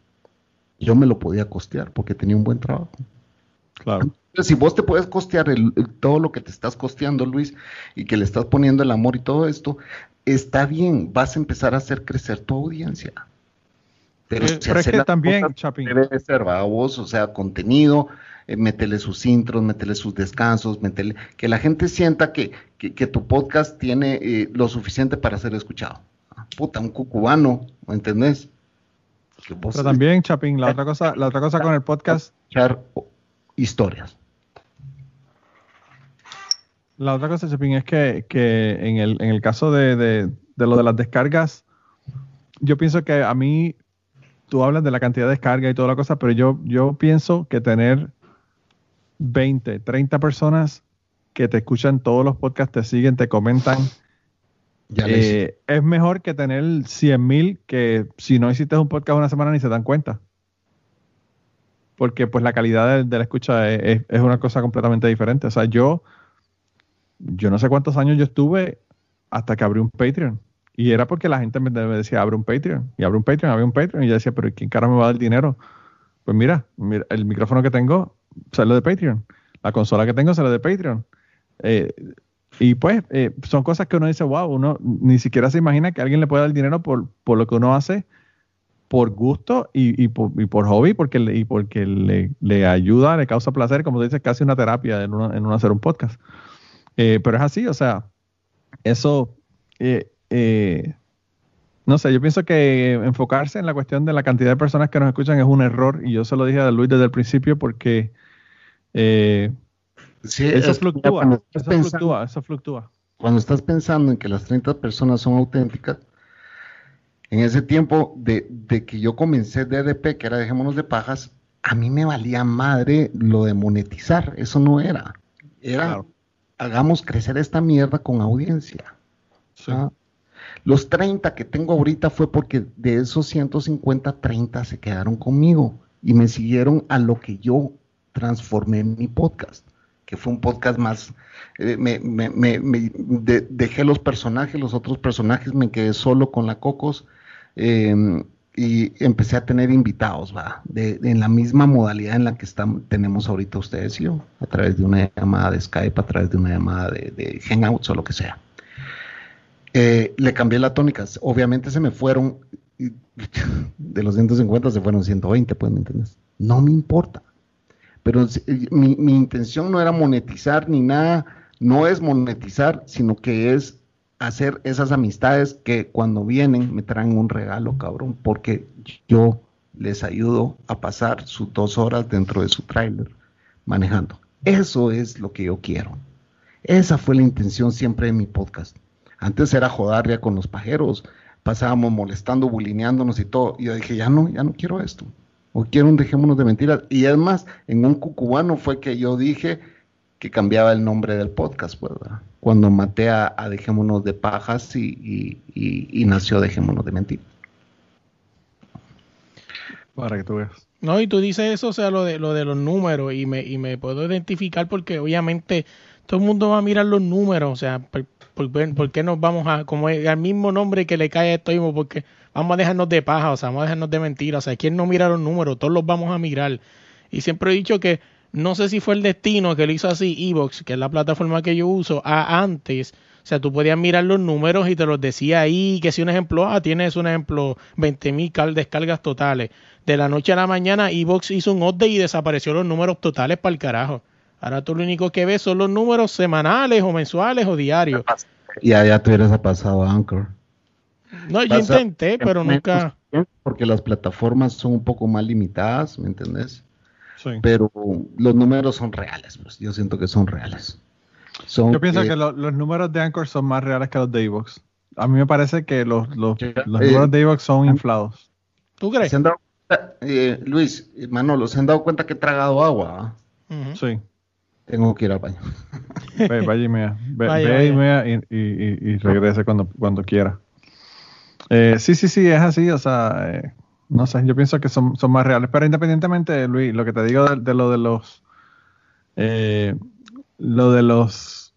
S3: Yo me lo podía costear porque tenía un buen trabajo.
S1: Claro.
S3: Entonces, si vos te puedes costear el- el- todo lo que te estás costeando, Luis, y que le estás poniendo el amor y todo esto, está bien, vas a empezar a hacer crecer tu audiencia. Pero,
S1: Eh,
S3: si
S1: pero es
S3: hacer
S1: que
S3: las
S1: también, Chapín.
S3: debe de ser, ¿va? vos, o sea, contenido, eh, métele sus intros, métele sus descansos, métele, que la gente sienta que, que, que tu podcast tiene eh, lo suficiente para ser escuchado. Puta, un cucubano, ¿me entendés? Que vos
S1: Pero también, Chapín, la otra cosa, la otra cosa con el podcast,
S3: escuchar historias.
S1: la otra cosa, Chapín, es que, que en, el, en el caso de, de, de lo de las descargas, yo pienso que a mí, tú hablas de la cantidad de descarga y toda la cosa, pero yo, yo pienso que tener 20, 30 personas que te escuchan todos los podcasts, te siguen, te comentan,
S3: Ya
S1: eh, es mejor que tener 100 mil que si no hiciste un podcast una semana ni se dan cuenta. Porque pues la calidad de, de la escucha es, es- es una cosa completamente diferente. O sea, yo, yo no sé cuántos años yo estuve hasta que abrí un Patreon. Y era porque la gente me, me decía, abre un Patreon. Y abre un Patreon, abre un Patreon. Y yo decía, pero ¿quién cara me va a dar dinero? Pues mira, mira, el micrófono que tengo sale de Patreon. La consola que tengo sale de Patreon. Eh, y pues eh, son cosas que uno dice, wow, uno ni siquiera se imagina que alguien le puede dar dinero por, por lo que uno hace por gusto y, y por, y por hobby porque le, y porque le, le ayuda, le causa placer, como tú dices, casi una terapia en uno, en hacer un podcast. Eh, pero es así, o sea, eso, no sé, yo pienso que enfocarse en la cuestión de la cantidad de personas que nos escuchan es un error y yo se lo dije a Luis desde el principio porque eh,
S3: Sí,
S1: eso
S3: es
S1: fluctúa, eso
S3: pensando-
S1: fluctúa, eso fluctúa.
S3: cuando estás pensando en que las 30 personas son auténticas, en ese tiempo de, de que yo comencé DDP, que era Dejémonos de Pajas, a mí me valía madre lo de monetizar, eso no era. Era,
S1: Claro.
S3: hagamos crecer esta mierda con audiencia.
S1: Sí.
S3: ¿ah? Los 30 que tengo ahorita fue porque de esos 150, 30 se quedaron conmigo y me siguieron a lo que yo transformé en mi podcast, que fue un podcast más, eh, me, me- me- me- de- dejé los personajes, los otros personajes, me quedé solo con la Cocos eh, y empecé a tener invitados, va, de, de- en la misma modalidad en la que estamos, tenemos ahorita ustedes y yo, a través de una llamada de Skype, a través de una llamada de, de Hangouts o lo que sea. Eh, le cambié la tónica. Obviamente se me fueron, de los 150 se fueron 120, pues, ¿me entiendes? No me importa. Pero mi, mi intención no era monetizar ni nada, no es monetizar, sino que es hacer esas amistades que cuando vienen me traen un regalo, cabrón, porque yo les ayudo a pasar sus dos horas dentro de su tráiler manejando. Eso es lo que yo quiero. Esa fue la intención siempre de mi podcast. Antes era jodarle con los pajeros, pasábamos molestando, bulineándonos y todo. Y yo dije, ya no, ya no quiero esto. O quiero un dejémonos de mentiras. Y es más, en un cucubano fue que yo dije que cambiaba el nombre del podcast, pues, ¿verdad? Cuando maté a, a Dejémonos de Pajas y, y- y- y nació Dejémonos de Mentiras.
S1: Para que tú veas.
S2: No, y tú dices eso, o sea, lo de, lo de los números, y me, y me puedo identificar porque obviamente todo el mundo va a mirar los números, o sea, ¿por, qué nos vamos a, como al mismo nombre que le cae a esto mismo, porque vamos a dejarnos de paja, o sea, vamos a dejarnos de mentiras, o sea, ¿quién no mira los números? Todos los vamos a mirar. Y siempre he dicho que no sé si fue el destino que lo hizo así, Evox, que es la plataforma que yo uso, a antes. O sea, tú podías mirar los números y te los decía ahí, que si un ejemplo, ah, tienes un ejemplo, 20.000 descargas totales. De la noche a la mañana, Evox hizo un update y desapareció los números totales para el carajo. Ahora tú lo único que ves son los números semanales o mensuales o diarios.
S3: Y allá te hubieras pasado a Anchor.
S2: No, yo intenté, pero nunca...
S3: Porque las plataformas son un poco más limitadas, ¿me entendés?
S1: Sí.
S3: Pero los números son reales, pues. Yo siento que son reales. Son,
S1: Yo pienso
S3: eh,
S1: que lo- los números de Anchor son más reales que los de Evox. A mí me parece que los, los,
S3: Ya,
S1: los
S3: eh,
S1: números de Evox son inflados.
S2: ¿Tú crees?
S3: ¿Se han dado cuenta, eh, Luis, eh, Manolo, ¿se han dado cuenta que he tragado agua? ah?
S2: Ujú.
S1: Sí.
S3: Tengo que ir al baño.
S1: Ve, vaya y mea. Ve,
S2: Vaya,
S1: ve y mea y, y, y- y regrese cuando, cuando quiera. Eh, sí, sí, sí, es así. O sea, eh, no sé, yo pienso que son, son más reales. Pero independientemente, Luis, lo que te digo de, de lo de los. eh, lo de los.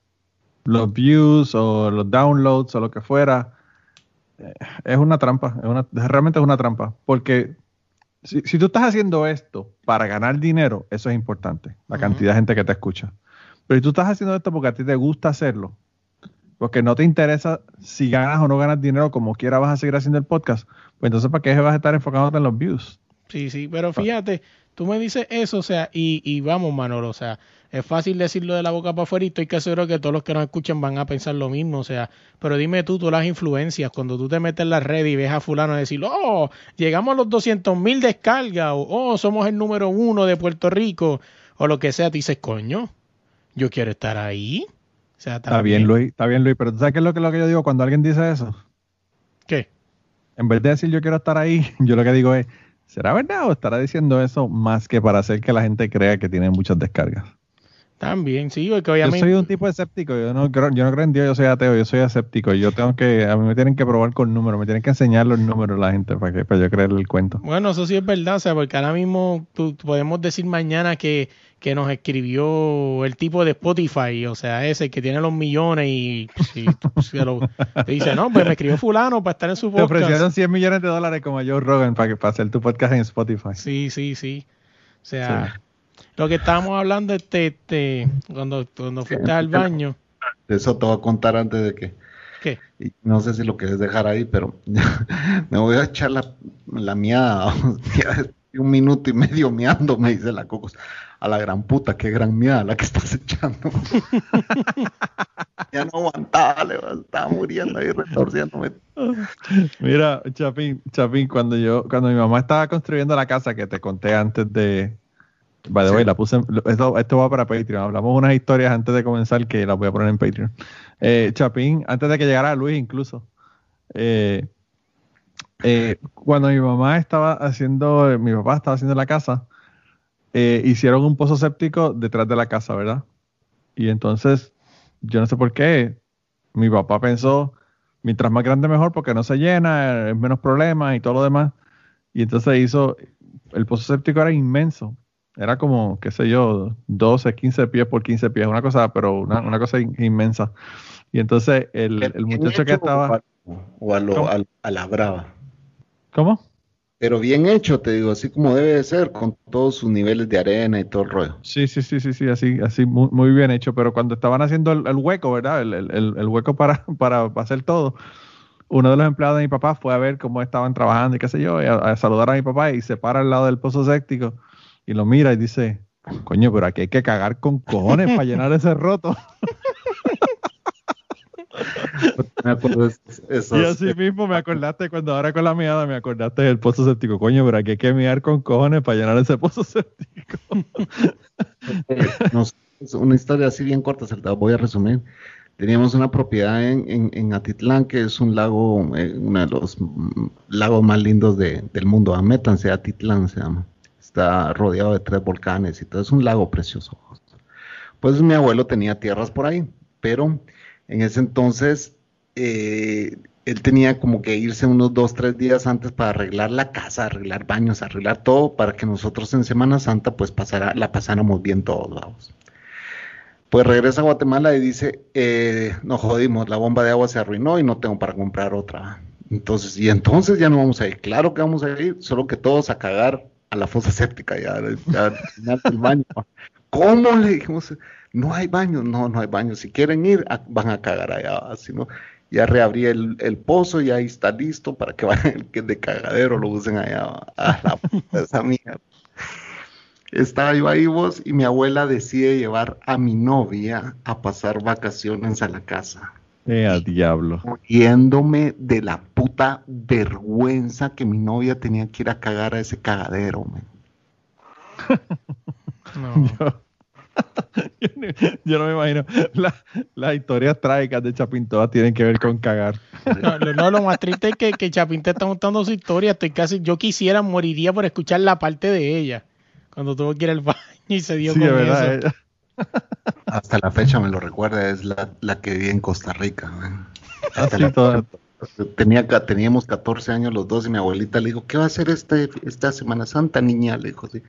S1: Los views o los downloads o lo que fuera. eh, es una trampa. Es una, realmente es una trampa. Porque si, si tú estás haciendo esto para ganar dinero, eso es importante. La cantidad de gente que te escucha. Pero si tú estás haciendo esto porque a ti te gusta hacerlo, porque no te interesa si ganas o no ganas dinero, como quiera vas a seguir haciendo el podcast, pues entonces ¿para qué vas a estar enfocándote en los views?
S2: Sí, sí, pero fíjate, tú me dices eso, o sea, y, y vamos, Manolo, o sea, es fácil decirlo de la boca para afuera y estoy que seguro que todos los que nos escuchan van a pensar lo mismo, o sea, pero dime tú, tú las influencias, cuando tú te metes en la red y ves a fulano decir, oh, llegamos a los 200 mil descargas, o oh, somos el número uno de Puerto Rico, o lo que sea, te dices, coño, yo quiero estar ahí. O sea,
S1: Está bien, Luis, está bien, Luis, pero ¿tú sabes qué es lo que, lo que yo digo cuando alguien dice eso?
S2: ¿Qué?
S1: En vez de decir yo quiero estar ahí, yo lo que digo es, ¿será verdad o estará diciendo eso más que para hacer que la gente crea que tiene muchas descargas?
S2: También, sí, porque
S1: Yo
S2: obviamente...
S1: soy un tipo escéptico, yo no creo, yo no creo en Dios, yo soy ateo, yo soy escéptico, yo tengo que, a mí me tienen que probar con números, me tienen que enseñar los números la gente para que para yo creerle el cuento.
S2: Bueno, eso sí es verdad, o sea, porque ahora mismo tú, podemos decir mañana que, que nos escribió el tipo de Spotify, o sea, ese que tiene los millones y si, se lo- te dice, no, pues me escribió fulano para estar en su
S1: Te ofrecieron
S2: podcast.
S1: 100 millones de dólares como a Joe Rogan para, que, para hacer tu podcast en Spotify.
S2: Sí, sí, sí. O sea, lo que estábamos hablando este, este cuando, cuando fuiste al baño,
S3: eso te voy a contar antes de que.
S2: ¿qué?
S3: y no sé si lo quieres dejar ahí, pero me voy a echar la, la de un minuto y medio miando, me dice la Cocos. A la gran puta, qué gran miada la que estás echando. ya no aguantaba, le estaba muriendo ahí retorciéndome.
S1: Mira, Chapín, Chapín, cuando yo, cuando mi mamá estaba construyendo la casa que te conté antes de, by the way, la puse, en- esto, esto va para Patreon, hablamos unas historias antes de comenzar que las voy a poner en Patreon. Eh, Chapín, antes de que llegara Luis incluso, eh, eh, cuando mi mamá estaba haciendo, mi papá estaba haciendo la casa, hicieron un pozo séptico detrás de la casa, ¿verdad? Y entonces, yo no sé por qué, mi papá pensó, mientras más grande mejor porque no se llena, es menos problemas y todo lo demás. Y entonces hizo, el pozo séptico era inmenso, era como, qué sé yo, 12, 15 pies por 15 pies, una cosa, pero una, una cosa in- inmensa. Y entonces el, el muchacho que estaba...
S3: O a, lo- a- a la brava.
S1: ¿Cómo?
S3: Pero bien hecho, te digo, así como debe de ser, con todos sus niveles de arena y todo el rollo.
S1: Sí, sí, sí, sí, sí, así, así muy, muy bien hecho. Pero cuando estaban haciendo el, el hueco, ¿verdad? El, el- el- el hueco para, para hacer todo, uno de los empleados de mi papá fue a ver cómo estaban trabajando y qué sé yo, y a, a saludar a mi papá y se para al lado del pozo séptico y lo mira y dice, coño, pero aquí hay que cagar con cojones para llenar ese roto.
S3: Me acuerdo
S1: Y así mismo me acordaste cuando ahora con la miada me acordaste del pozo séptico. Coño, pero aquí hay que miar con cojones para llenar ese pozo séptico.
S3: Eh, una historia así bien corta, se la voy a resumir. Teníamos una propiedad en, en- en Atitlán, que es un lago, eh, uno de los mm, lagos más lindos de- del mundo. Amétanse, Atitlán se llama. Está rodeado de tres volcanes y todo. Es un lago precioso. Pues mi abuelo tenía tierras por ahí, pero en ese entonces eh, él tenía como que irse unos dos, tres días antes para arreglar la casa, arreglar baños, arreglar todo, para que nosotros en Semana Santa pues pasara, la pasáramos bien todos, vamos. Pues regresa a Guatemala y dice, eh, nos jodimos, la bomba de agua se arruinó y no tengo para comprar otra. Entonces, y entonces ya no vamos a ir. Claro que vamos a ir, solo que todos a cagar a la fosa séptica ya, ya baño. ¿Cómo le dijimos? No hay baño, no, no hay baño. Si quieren ir, a- van a cagar allá. Así no, ya reabrí el, el pozo y ahí está listo para que vayan el de cagadero lo usen allá a la puta esa mierda. Estaba yo ahí vos y mi abuela decide llevar a mi novia a pasar vacaciones a la casa.
S1: Eh, a diablo.
S3: Muriéndome de la puta vergüenza que mi novia tenía que ir a cagar a ese cagadero, man.
S2: No.
S1: Yo, no- yo no me imagino. La- las historias trágicas de Chapín todas tienen que ver con cagar.
S2: No, lo- no, lo más triste es que, que Chapín te está contando su historia. Estoy casi, yo quisiera, moriría por escuchar la parte de ella. Cuando tuvo que ir al baño y se dio
S1: Sí,
S2: con
S1: de verdad.
S2: eso.
S1: eh.
S3: Hasta la fecha me lo recuerda, es la, la que viví en Costa Rica.
S1: Ah.
S3: Tenía, teníamos 14 años los dos y mi abuelita le dijo, ¿qué va a hacer este, esta Semana Santa, niña? Le dijo así.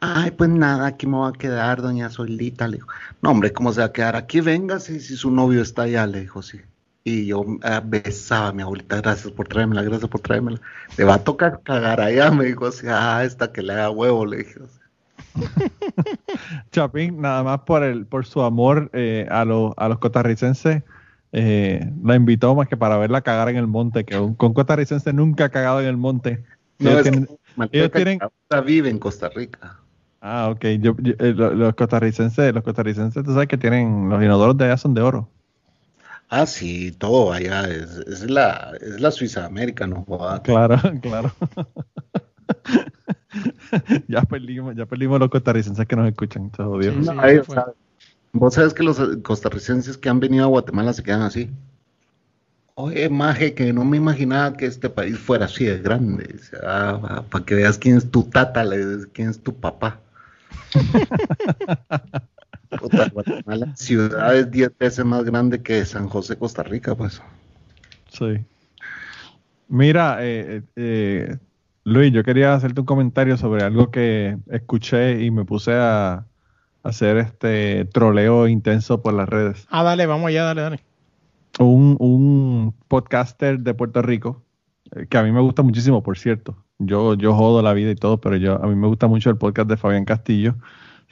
S3: Ay, pues nada, aquí me va a quedar, doña Solita. Le dijo, no, hombre, ¿cómo se va a quedar? Aquí venga si, si su novio está allá, le dijo, sí. Y yo ah, besaba a mi abuelita, gracias por traérmela, gracias por traérmela. Le va a tocar cagar allá, me dijo así, ah, esta que le haga huevo, le dije.
S1: Chapín, nada más por el, por su amor eh, a, a los costarricenses, eh, la invitó más que para verla cagar en el monte, que con costarricense nunca ha cagado en el monte.
S3: No, ellos, tienen, ellos tienen... vive en Costa Rica.
S1: Ah, ok. Yo, eh, los costarricenses, los costarricenses, tú sabes que tienen, los inodoros de allá son de oro.
S3: Ah, sí, todo allá es, es la, es la Suiza América, ¿no?
S1: Claro, claro. ya perdimos, ya perdimos los costarricenses que nos escuchan, todo
S3: Vos sabes que los costarricenses que han venido a Guatemala se quedan así. Oye, maje, que no me imaginaba que este país fuera así de grande. para que veas quién es tu tata, quién es tu papá. Guatemala, ciudad es 10 veces más grande que San José, Costa Rica, pues.
S1: Sí. Mira, eh, eh, Luis, yo quería hacerte un comentario sobre algo que escuché y me puse a, hacer este troleo intenso por las redes.
S2: Ah, dale, vamos allá, dale, dale.
S1: Un, un podcaster de Puerto Rico, eh, que a mí me gusta muchísimo, por cierto. Yo, yo jodo la vida y todo, pero yo, a mí me gusta mucho el podcast de Fabián Castillo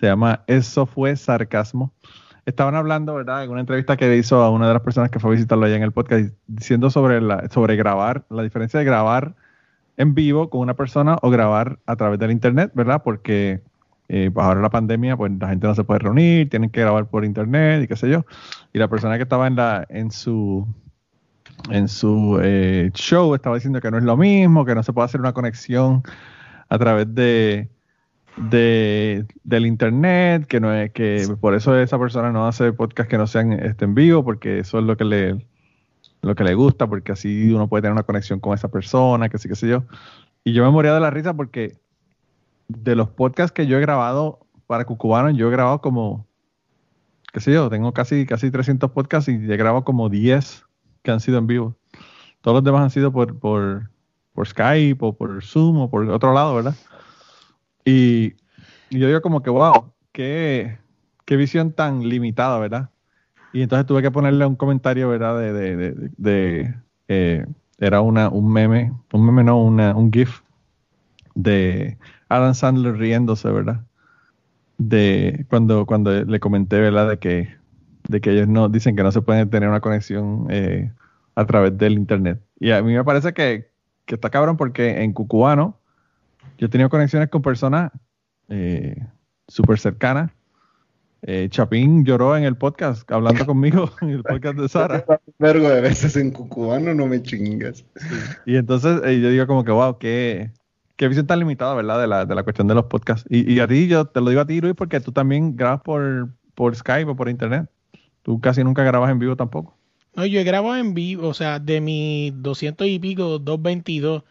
S1: se llama Eso fue sarcasmo. Estaban hablando, ¿verdad? En una entrevista que hizo a una de las personas que fue a visitarlo allá en el podcast, diciendo sobre, la, sobre grabar, la diferencia de grabar en vivo con una persona o grabar a través del internet, ¿verdad? Porque eh, pues ahora la pandemia, pues la gente no se puede reunir, tienen que grabar por internet y qué sé yo. Y la persona que estaba en la en su en su eh, show estaba diciendo que no es lo mismo, que no se puede hacer una conexión a través de de, del internet, que no es que por eso esa persona no hace podcast que no sean este, en vivo, porque eso es lo que le lo que le gusta, porque así uno puede tener una conexión con esa persona, que sí, que sé yo. Y yo me moría de la risa porque de los podcasts que yo he grabado para Cucubano, yo he grabado como, qué sé yo, tengo casi, casi 300 podcasts y he grabado como 10 que han sido en vivo. Todos los demás han sido por, por, por Skype o por Zoom o por otro lado, ¿verdad? Y, yo digo como que, wow, qué, qué visión tan limitada, ¿verdad? Y entonces tuve que ponerle un comentario, ¿verdad? De, de, de, eh, era una, un meme, un meme no, una, un GIF de Adam Sandler riéndose, ¿verdad? De cuando, cuando le comenté, ¿verdad? De que, de que ellos no dicen que no se puede tener una conexión eh, a través del internet. Y a mí me parece que, que está cabrón porque en Cucubano yo he tenido conexiones con personas eh, súper cercanas. Eh, Chapín lloró en el podcast, hablando conmigo en el podcast de Sara.
S3: vergo de veces en cucubano, no me chingas.
S1: Y entonces eh, yo digo como que, wow, qué, qué visión tan limitada, ¿verdad? De la, de la cuestión de los podcasts. Y, y, a ti, yo te lo digo a ti, Luis, porque tú también grabas por, por Skype o por Internet. Tú casi nunca grabas en vivo tampoco.
S2: No, yo he grabado en vivo, o sea, de mis 200 y pico, 222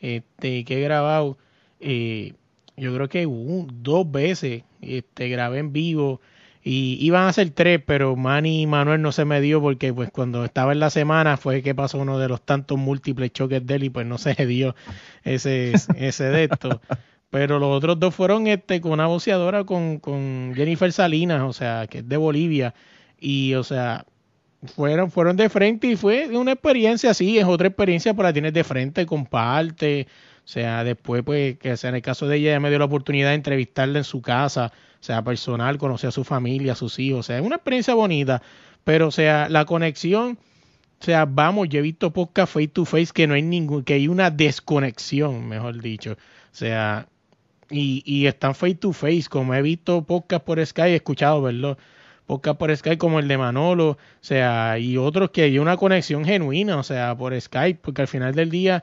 S2: este, que he grabado, eh, yo creo que dos veces este, grabé en vivo y iban a ser tres, pero Manny y Manuel no se me dio porque pues cuando estaba en la semana fue que pasó uno de los tantos múltiples choques de él y pues no se dio ese, ese de esto. Pero los otros dos fueron este con una boceadora con, con Jennifer Salinas, o sea, que es de Bolivia. Y o sea, fueron, fueron de frente y fue una experiencia así, es otra experiencia, pero la tienes de frente, comparte. O sea, después, pues, que sea, en el caso de ella, ella me dio la oportunidad de entrevistarla en su casa, sea, personal, conocer a su familia, a sus hijos, o sea, es una experiencia bonita, pero, o sea, la conexión, o sea, vamos, yo he visto podcast face to face que no hay ningún, que hay una desconexión, mejor dicho, o sea, y, y están face to face, como he visto podcast por Skype, he escuchado, ¿verdad? podcast por Skype como el de Manolo, o sea, y otros que hay una conexión genuina, o sea, por Skype, porque al final del día,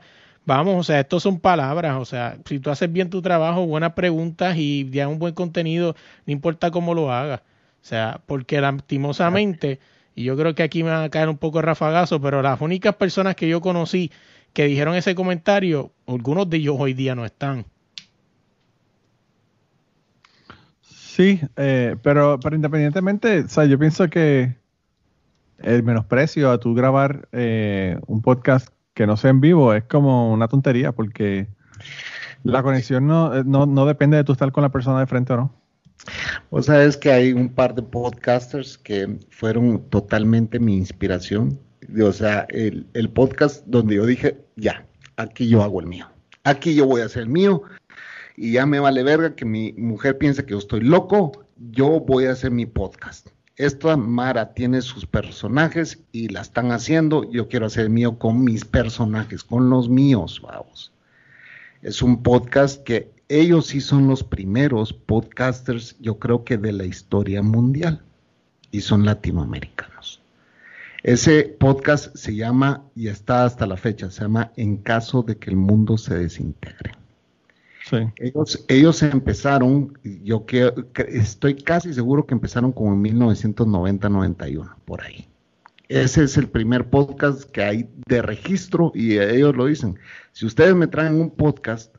S2: vamos, o sea, estos son palabras, o sea, si tú haces bien tu trabajo, buenas preguntas y ya un buen contenido, no importa cómo lo hagas, o sea, porque lastimosamente, y yo creo que aquí me va a caer un poco rafagazo, pero las únicas personas que yo conocí que dijeron ese comentario, algunos de ellos hoy día no están.
S1: Sí, eh, pero, pero independientemente, o sea, yo pienso que el menosprecio a tú grabar eh, un podcast que no sea en vivo es como una tontería porque la conexión no, eh, no, no depende de tú estar con la persona de frente o no.
S3: Vos sabes que hay un par de podcasters que fueron totalmente mi inspiración. O sea, el, el podcast donde yo dije, ya, aquí yo hago el mío. Aquí yo voy a hacer el mío. Y ya me vale verga que mi mujer piense que yo estoy loco. Yo voy a hacer mi podcast. Esta Mara tiene sus personajes y la están haciendo. Yo quiero hacer mío con mis personajes, con los míos, vamos. Es un podcast que ellos sí son los primeros podcasters, yo creo que de la historia mundial, y son latinoamericanos. Ese podcast se llama, y está hasta la fecha, se llama En caso de que el mundo se desintegre.
S1: Sí.
S3: Ellos, ellos empezaron, yo que, estoy casi seguro que empezaron como en 1990-91, por ahí. Ese es el primer podcast que hay de registro y ellos lo dicen. Si ustedes me traen un podcast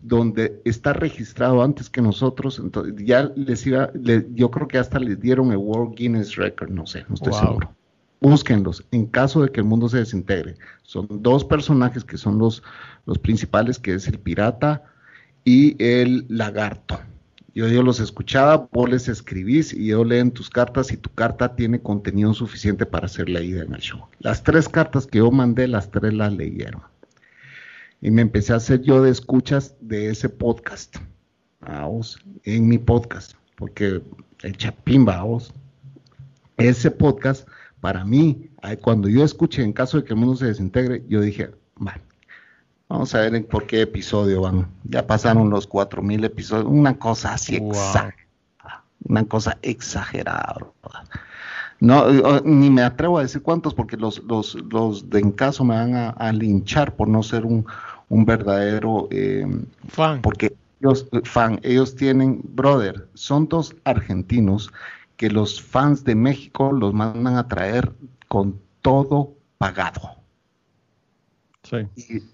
S3: donde está registrado antes que nosotros, entonces ya les iba, le- yo creo que hasta les dieron el World Guinness Record, no sé, no estoy
S2: Wow.
S3: seguro. Búsquenlos en caso de que el mundo se desintegre. Son dos personajes que son los, los principales, que es el pirata y el lagarto. Yo, yo los escuchaba, vos les escribís y yo leen tus cartas y tu carta tiene contenido suficiente para hacer leída en el show. Las tres cartas que yo mandé, las tres las leyeron. Y me empecé a hacer yo de escuchas de ese podcast. Vamos, en mi podcast. Porque el chapín, vamos. Ese podcast, para mí, cuando yo escuché en caso de que el mundo se desintegre, yo dije, vale, vamos a ver en por qué episodio van. Ya pasaron los 4000 episodios, una cosa así
S2: Wow.
S3: exagerada. Una cosa exagerada. No, ni me atrevo a decir cuántos porque los, los, los de en caso me van a, a linchar por no ser un, un verdadero eh,
S2: Fan.
S3: porque ellos, fan, ellos tienen, brother, son dos argentinos que los fans de México los mandan a traer con todo pagado.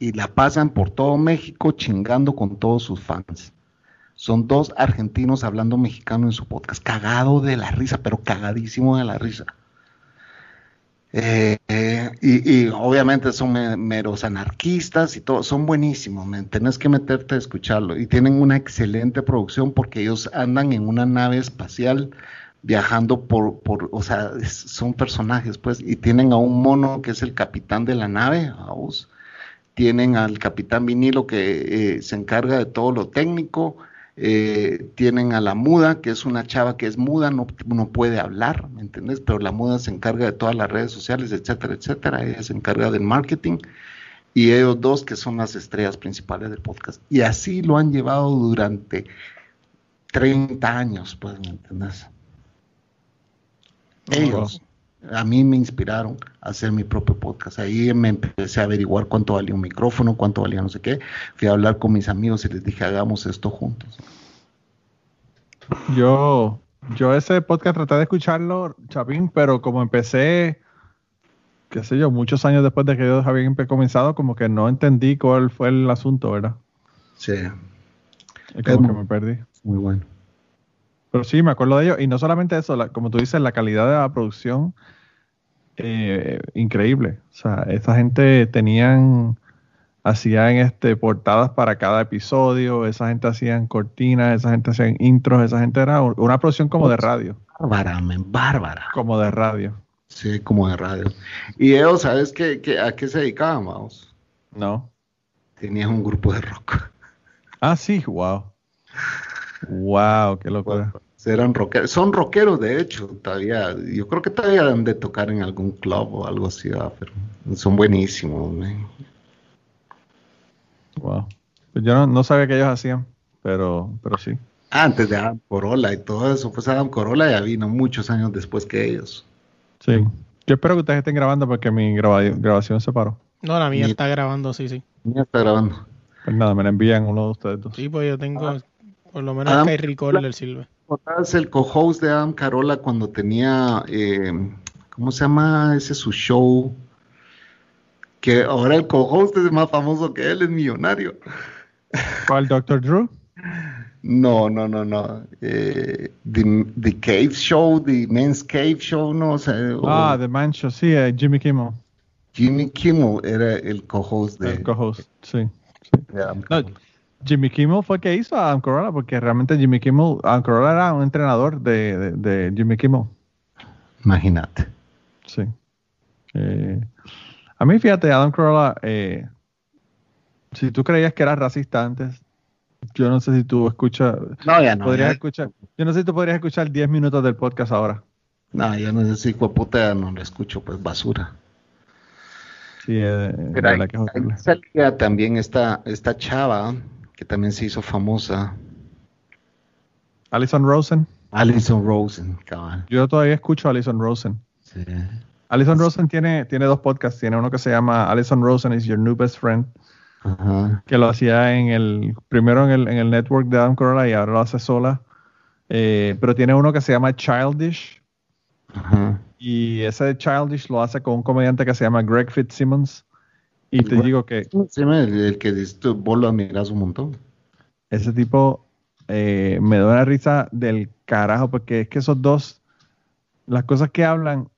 S3: Y, la pasan por todo México chingando con todos sus fans. Son dos argentinos hablando mexicano en su podcast, cagado de la risa, pero cagadísimo de la risa. Eh, eh, y, obviamente son me- meros anarquistas y todo, son buenísimos, tenés que meterte a escucharlo. Y tienen una excelente producción porque ellos andan en una nave espacial viajando por, por o sea, son personajes, pues, y tienen a un mono que es el capitán de la nave, vamos. Tienen al capitán vinilo que eh, se encarga de todo lo técnico. Eh, tienen a la muda, que es una chava que es muda, no, no puede hablar, ¿me entiendes? Pero la muda se encarga de todas las redes sociales, etcétera, etcétera. Ella se encarga del marketing. Y ellos dos que son las estrellas principales del podcast. Y así lo han llevado durante 30 años, pues, ¿me entiendes? Ellos a mí me inspiraron a hacer mi propio podcast. Ahí me empecé a averiguar cuánto valía un micrófono, cuánto valía no sé qué. Fui a hablar con mis amigos y les dije, hagamos esto juntos.
S1: Yo, yo ese podcast traté de escucharlo, Chapín, pero como empecé, qué sé yo, muchos años después de que habían empe- comenzado, como que no entendí cuál fue el asunto, ¿verdad?
S3: Sí,
S1: Es como que me perdí.
S3: muy bueno.
S1: Pero sí, me acuerdo de ellos. Y no solamente eso, la- como tú dices, la calidad de la producción, eh, increíble. O sea, esa gente tenían, hacían este, portadas para cada episodio, esa gente hacían cortinas, esa gente hacían intros, esa gente era un- una producción como de radio,
S3: Bárbara, bárbara.
S1: como de radio.
S3: Sí, como de radio. Y ellos, ¿sabes qué, qué- a qué se dedicaban, vamos?
S1: ¿No?
S3: Tenían un grupo de rock.
S1: Ah, sí, wow. Wow, qué locura.
S3: Eran rockeros. Son rockeros, de hecho, todavía. Yo creo que todavía han de tocar en algún club o algo así, ¿verdad? pero son buenísimos.
S1: Wow. Pues yo no, no sabía que ellos hacían, pero, pero sí.
S3: Antes de Adam Corolla y todo eso, pues Adam Corolla ya vino muchos años después que ellos.
S1: Sí. Yo espero que ustedes estén grabando porque mi graba- grabación se paró.
S2: No, la mía está grabando, sí, sí.
S3: Ya está grabando.
S1: Pues nada, me la envían uno de ustedes dos.
S2: Sí, pues yo tengo, por lo menos
S3: Adam-
S2: Sky Recorder sirve.
S3: ¿Recordás el co-host de Adam Carolla cuando tenía, eh, ¿cómo se llama ese su show? Que ahora el co-host es más famoso que él, es millonario.
S1: ¿Cuál, Dr. Drew?
S3: No, no, no, no. Eh, the, the Cave Show, The Men's Cave Show, no sé.
S1: Ah, The Man Show, sí, eh, Jimmy Kimmel,
S3: Jimmy Kimmel era el co-host de,
S1: el co-host, sí. No,
S3: Carolla.
S1: Jimmy Kimmel fue el que hizo a Adam Carolla, porque realmente Jimmy Kimmel, Adam Carolla era un entrenador de, de, de Jimmy Kimmel.
S3: Imagínate.
S1: Sí. Eh, a mí, fíjate, Adam Carolla, eh, si tú creías que era racista antes, yo no sé si tú escuchas,
S3: No, ya no.
S1: podrías
S3: ya-
S1: escuchar, yo no sé si tú podrías escuchar 10 minutos del podcast ahora.
S3: no, ya no sé si puta no lo escucho, pues basura.
S1: Sí, eh,
S3: Pero ahí,
S1: que es
S3: ahí salía también esta, esta chava que también se hizo famosa,
S1: Alison Rosen,
S3: Alison Rosen, cabal.
S1: yo todavía escucho a Alison Rosen.
S3: Sí.
S1: Alison Rosen tiene, tiene dos podcasts, tiene uno que se llama Alison Rosen is your new best friend,
S3: Ajá.
S1: que lo hacía en el, primero en el, en el network de Adam Carolla y ahora lo hace sola. Eh, pero tiene uno que se llama Childish,
S3: Ajá.
S1: Y ese Childish lo hace con un comediante que se llama Greg Fitzsimmons. Y te digo que
S3: el, que dices tú, vos lo admiras un montón.
S1: ese tipo eh, me da una risa del carajo, porque es que esos dos, las cosas que hablan,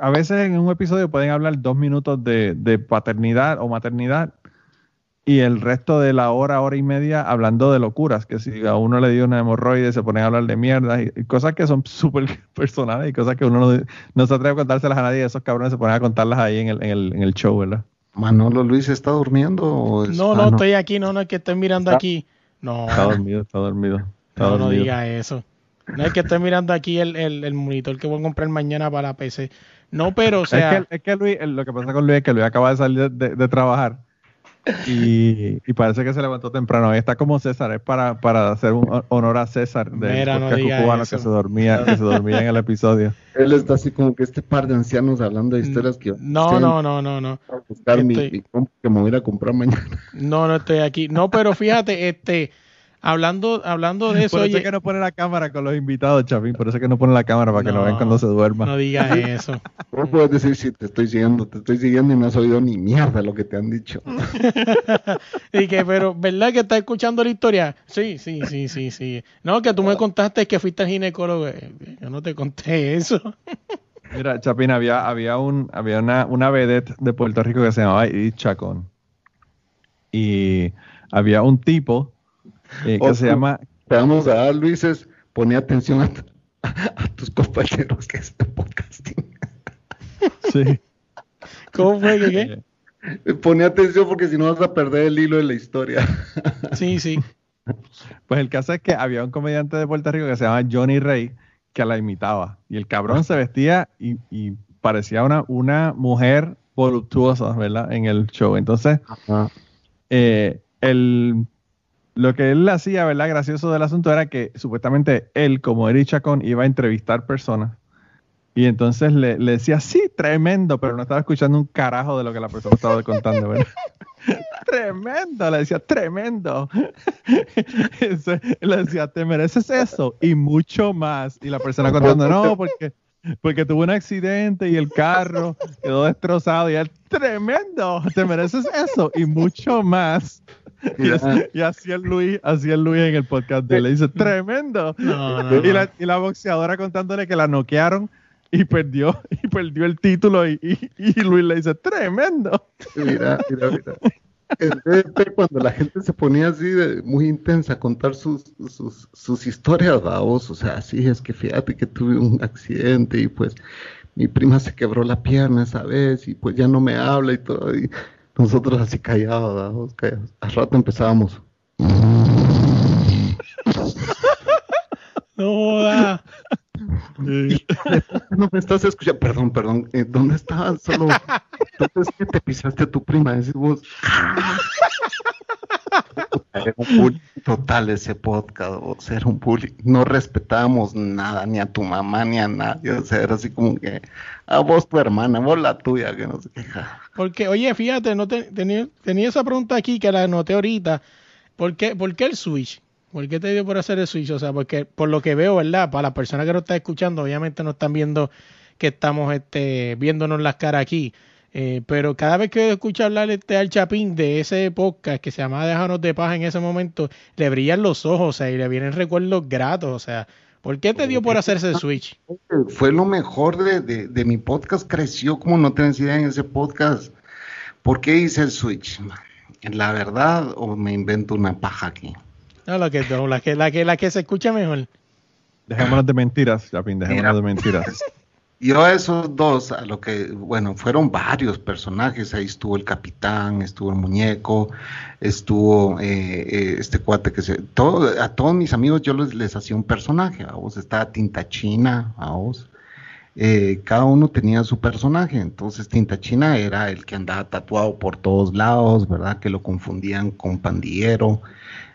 S1: a veces en un episodio pueden hablar dos minutos de, de paternidad o maternidad y el resto de la hora, hora y media hablando de locuras, que si a uno le dio una hemorroide se ponen a hablar de mierda y, y cosas que son súper personales y cosas que uno no, no se atreve a contárselas a nadie, esos cabrones se ponen a contarlas ahí en el, en el, en el show, ¿verdad?
S3: Manolo Luis está durmiendo o es-
S2: No,
S3: ah,
S2: no, estoy aquí, no, no es que estoy mirando
S3: Está-
S2: aquí. No,
S1: Está dormido, está dormido. Está
S2: no, no
S1: dormido.
S2: diga eso. No es que estoy mirando aquí el, el, el monitor que voy a comprar mañana para la PC. No, pero o sea,
S1: es que, es que Luis, lo que pasa con Luis es que Luis acaba de salir de, de- de trabajar y, y parece que se levantó temprano. Y está como César, es para, para hacer un ho- honor a César del
S2: Mira, no
S1: cubano
S2: eso.
S1: que se dormía, que se dormía en el episodio.
S3: Él está así como que este par de ancianos hablando de historias que
S2: no, no, no, no, no.
S3: a buscar mi,
S2: Estoy-
S3: mi que me voy a ir a comprar mañana.
S2: No, no estoy aquí. No, pero fíjate, este, hablando, hablando de eso,
S1: Por eso
S2: oye,
S1: es que no pone la cámara con los invitados, Chapín. Por eso es que no pone la cámara para que lo
S2: No,
S1: vean cuando se duerma.
S2: no digas eso.
S3: Vos puedes decir si te estoy siguiendo, te estoy siguiendo y no has oído ni mierda lo que te han dicho.
S2: Y que, pero, ¿verdad que estás escuchando la historia? Sí, sí, sí, sí, sí. No, que tú me contaste que fuiste al ginecólogo. Eh, Yo no te conté eso.
S1: Mira, Chapín, había, había, un, había una, una vedette de Puerto Rico que se llamaba Edith Chacón. Y había un tipo eh, que se llama
S3: Te vamos a dar, Luis, es poner atención a, tu- a tus compañeros que están podcasting.
S1: Sí.
S2: ¿Cómo fue que qué?
S1: Eh,
S3: Pone atención porque si no vas a perder el hilo de la historia.
S2: Sí, sí.
S1: Pues el caso es que había un comediante de Puerto Rico que se llama Johnny Rey que la imitaba. Y el cabrón se vestía y, y parecía una, una mujer voluptuosa, ¿verdad? En el show. Entonces, eh, el, lo que él hacía, ¿verdad? Gracioso del asunto era que supuestamente él, como Eric Chacón, iba a entrevistar personas. Y entonces le, le decía, sí, tremendo, pero no estaba escuchando un carajo de lo que la persona estaba contando, ¿verdad? tremendo, le decía, tremendo. Le decía, te mereces eso y mucho más. Y la persona contando, no, porque, porque tuvo un accidente y el carro quedó destrozado. Y él, tremendo, te mereces eso y mucho más. Y, así, y así el Luis, así el Luis en el podcast de él, le dice, tremendo.
S2: No, no,
S1: Y, la, y la boxeadora contándole que la noquearon y perdió, y perdió el título y, y- y Luis le dice, tremendo.
S3: Mira, mira, mira. DDP, cuando la gente se ponía así de, muy intensa a contar sus, sus, sus historias, vamos, o sea, sí, es que fíjate que tuve un accidente y pues mi prima se quebró la pierna esa vez y pues ya no me habla y todo, y nosotros así callados, callados. Al rato empezábamos.
S2: No.
S3: No me estás escuchando, perdón, perdón, eh, ¿dónde estabas? Solo, entonces que te pisaste a tu prima, decís vos. Era un bullying total ese podcast, o sea, era un bullying. No respetábamos nada, ni a tu mamá, ni a nadie, o sea, era así como que, a vos tu hermana, vos la tuya, que no sé qué.
S2: Porque, oye, fíjate, no te- tenía, tenía esa pregunta aquí que la anoté ahorita. ¿Por qué, ¿Por qué el switch? ¿Por qué te dio por hacer el switch? O sea, porque por lo que veo, ¿verdad? Para las personas que nos están escuchando, obviamente no están viendo que estamos este, viéndonos las caras aquí. Eh, pero cada vez que escucho hablar este al Chapín de ese podcast que se llamaba Déjanos de paz en ese momento, le brillan los ojos, o sea, y le vienen recuerdos gratos, o sea, ¿por qué te dio por hacerse el switch?
S3: Fue lo mejor de, de, de mi podcast, creció como no tenés idea en ese podcast. ¿Por qué hice el switch? La verdad, o me invento una paja aquí.
S2: No, la que, no, la que, la que, la que se escucha mejor.
S1: Dejémonos de mentiras, Chapín, dejémonos
S3: Mira.
S1: de mentiras.
S3: Yo a esos dos, a lo que, bueno, fueron varios personajes, ahí estuvo el capitán, estuvo el muñeco, estuvo eh, eh, este cuate que se, todo, a todos mis amigos yo les, les hacía un personaje, a vos estaba Tinta China, a vos, eh, cada uno tenía su personaje, entonces Tinta China era el que andaba tatuado por todos lados, ¿verdad? Que lo confundían con pandillero,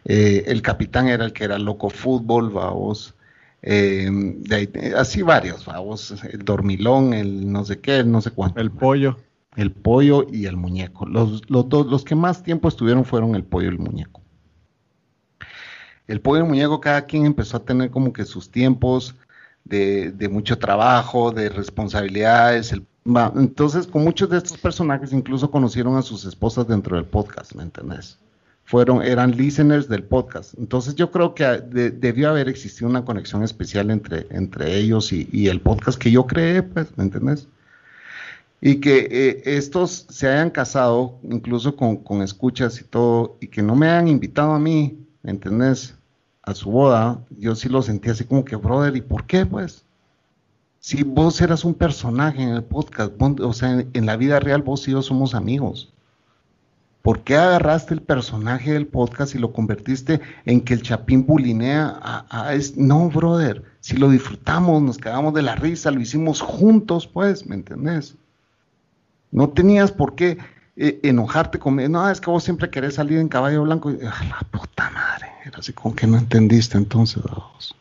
S3: eh, el capitán era el que era loco fútbol, vamos. Eh, de ahí, eh, así varios, vamos, el dormilón, el no sé qué, el no sé cuánto.
S1: El pollo.
S3: El pollo y el muñeco. Los, los dos, los que más tiempo estuvieron fueron el pollo y el muñeco. El pollo y el muñeco, cada quien empezó a tener como que sus tiempos de, de mucho trabajo, de responsabilidades. el- entonces, con muchos de estos personajes incluso conocieron a sus esposas dentro del podcast, ¿me entendés? Fueron, eran listeners del podcast. Entonces yo creo que de- debió haber existido una conexión especial entre, entre ellos y, y el podcast que yo creé, pues, ¿me entendés? Y que eh, estos se hayan casado, incluso con, con escuchas y todo, y que no me hayan invitado a mí, ¿me entendés? A su boda, yo sí lo sentí así como que, brother, ¿y por qué, pues? Si vos eras un personaje en el podcast, o sea, en la vida real vos y yo somos amigos. ¿Por qué agarraste el personaje del podcast y lo convertiste en que el chapín bulinea a, es- No, brother, si lo disfrutamos, nos quedamos de la risa, lo hicimos juntos, pues, ¿me entendés? No tenías por qué eh, enojarte conmigo. No, es que vos siempre querés salir en caballo blanco. Y, "Ah, la puta madre. Era así como que no entendiste entonces. vos.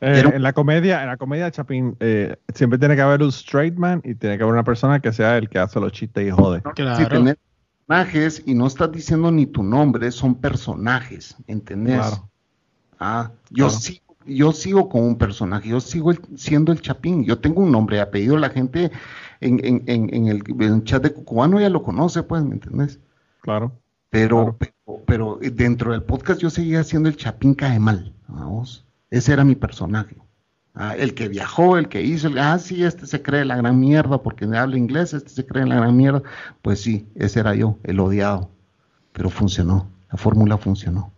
S1: Eh,
S3: Pero-
S1: en la comedia, en la comedia, Chapín, eh, siempre tiene que haber un straight man y tiene que haber una persona que sea el que hace los chistes y jode.
S2: Claro.
S3: Si tenés personajes y no estás diciendo ni tu nombre, son personajes, ¿entendés?
S1: Claro.
S3: Ah, yo
S1: Claro.
S3: sigo, yo sigo con un personaje, yo sigo el- siendo el Chapín, yo tengo un nombre y apellido, la gente en, en- en- en el, en el chat de Cucubano ya lo conoce, pues, ¿me entendés?
S1: Claro.
S3: Pero,
S1: Claro.
S3: pero, pero dentro del podcast yo seguía siendo el Chapín cae mal, vamos. Ese era mi personaje. Ah, el que viajó, el que hizo, ah, sí, este se cree la gran mierda porque habla inglés, este se cree la gran mierda. Pues sí, ese era yo, el odiado. Pero funcionó, la fórmula funcionó.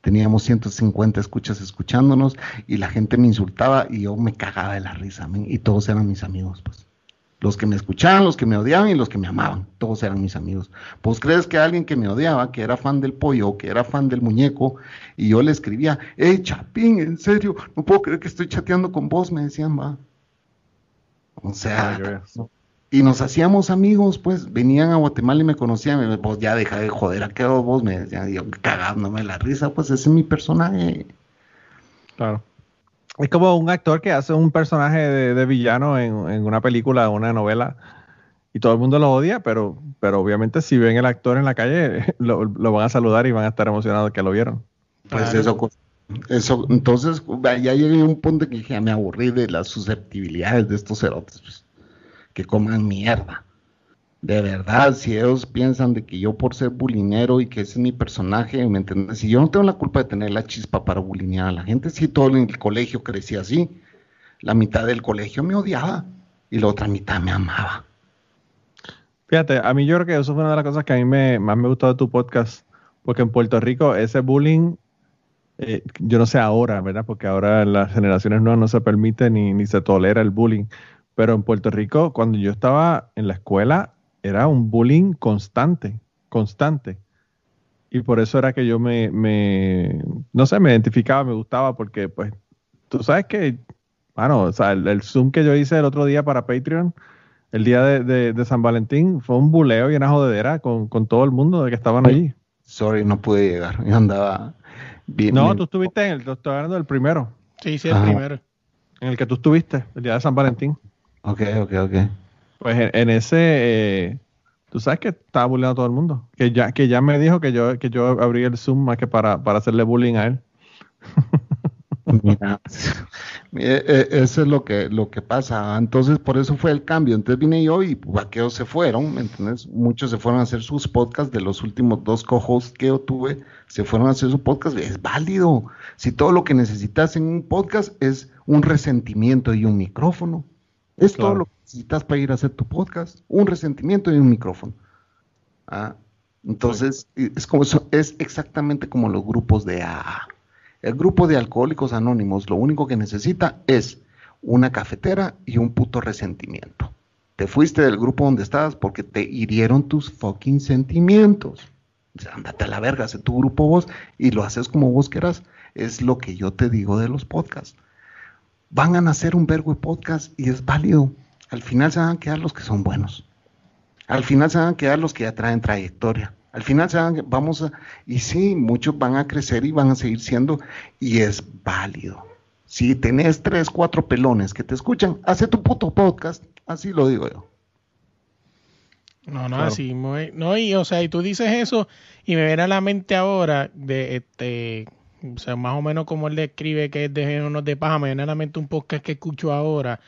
S3: Teníamos 150 escuchas escuchándonos y la gente me insultaba y yo me cagaba de la risa, y todos eran mis amigos, pues. Los que me escuchaban, los que me odiaban y los que me amaban, todos eran mis amigos. Pues crees que alguien que me odiaba, que era fan del pollo, que era fan del muñeco, y yo le escribía, hey Chapín, en serio, no puedo creer que estoy chateando con vos, me decían, va. O sea,
S1: veas.
S3: y nos hacíamos amigos, pues venían a Guatemala y me conocían, me vos ya deja de joder a qué vos, me decían, yo cagándome la risa, pues ese es mi personaje.
S1: Claro. Es como un actor que hace un personaje de, de villano en, en una película o una novela y todo el mundo lo odia, pero, pero obviamente si ven el actor en la calle lo, lo van a saludar y van a estar emocionados que lo vieron.
S3: Pues
S2: Claro.
S3: eso, co- eso, entonces ya llegué a un punto que dije, me aburrí de las susceptibilidades de estos cerotes, pues, que coman mierda. De verdad, si ellos piensan de que yo por ser bulinero y que ese es mi personaje, ¿me entiendes? Si yo no tengo la culpa de tener la chispa para bulinear a la gente, si todo en el colegio crecía así, la mitad del colegio me odiaba y la otra mitad me amaba.
S1: Fíjate, a mí yo creo que eso fue una de las cosas que a mí me, más me gustó de tu podcast, porque en Puerto Rico ese bullying, eh, yo no sé ahora, ¿verdad? Porque ahora las generaciones nuevas no se permite ni, ni se tolera el bullying, pero en Puerto Rico, cuando yo estaba en la escuela, era un bullying constante, constante. Y por eso era que yo me, me no sé, me identificaba, me gustaba, porque pues, tú sabes que, bueno, o sea, el, el Zoom que yo hice el otro día para Patreon, el día de, de- de San Valentín fue un buleo y una jodedera con, con todo el mundo de que estaban allí.
S3: Sorry, no pude llegar. Yo andaba bien.
S1: No,
S3: me-
S1: tú estuviste en el, tú estabas hablando del primero,
S2: Sí, sí, el
S3: Ajá.
S2: primero.
S1: en el que tú estuviste, el día de San Valentín.
S3: Ok, ok, ok.
S1: Pues en, ese, eh, tú sabes que estaba bulleando a todo el mundo. Que ya, que ya me dijo que yo, que yo abrí el Zoom más que para, para hacerle bullying a él.
S3: Mira, Eh, eh, eso es lo que, lo que pasa. Entonces, por eso fue el cambio. Entonces vine yo y vaqueos se fueron, ¿me entiendes? Muchos se fueron a hacer sus podcasts. De los últimos dos co-hosts que yo tuve, se fueron a hacer su podcast. Es válido. Si todo lo que necesitas en un podcast es un resentimiento y un micrófono, es todo lo que necesitas para ir a hacer tu podcast. Un resentimiento y un micrófono. Ah, entonces, es, como, es exactamente como los grupos de AA. El grupo de alcohólicos anónimos lo único que necesita es una cafetera y un puto resentimiento. Te fuiste del grupo donde estabas porque te hirieron tus fucking sentimientos. O sea, andate a la verga, haz tu grupo vos y lo haces como vos quieras. Es lo que yo te digo de los podcasts. Van a nacer un vergo de podcast y es válido. Al final se van a quedar los que son buenos. Al final se van a quedar los que ya traen trayectoria. Al final se van, vamos a, y sí, muchos van a crecer y van a seguir siendo, y es válido. Si tenés tres, cuatro pelones que te escuchan, hace tu puto podcast, así lo digo yo.
S2: No, no, así, no, y o sea, y tú dices eso, y me viene a la mente ahora de este, o sea, más o menos como él describe que es de unos de paja, me viene un podcast que escucho ahora,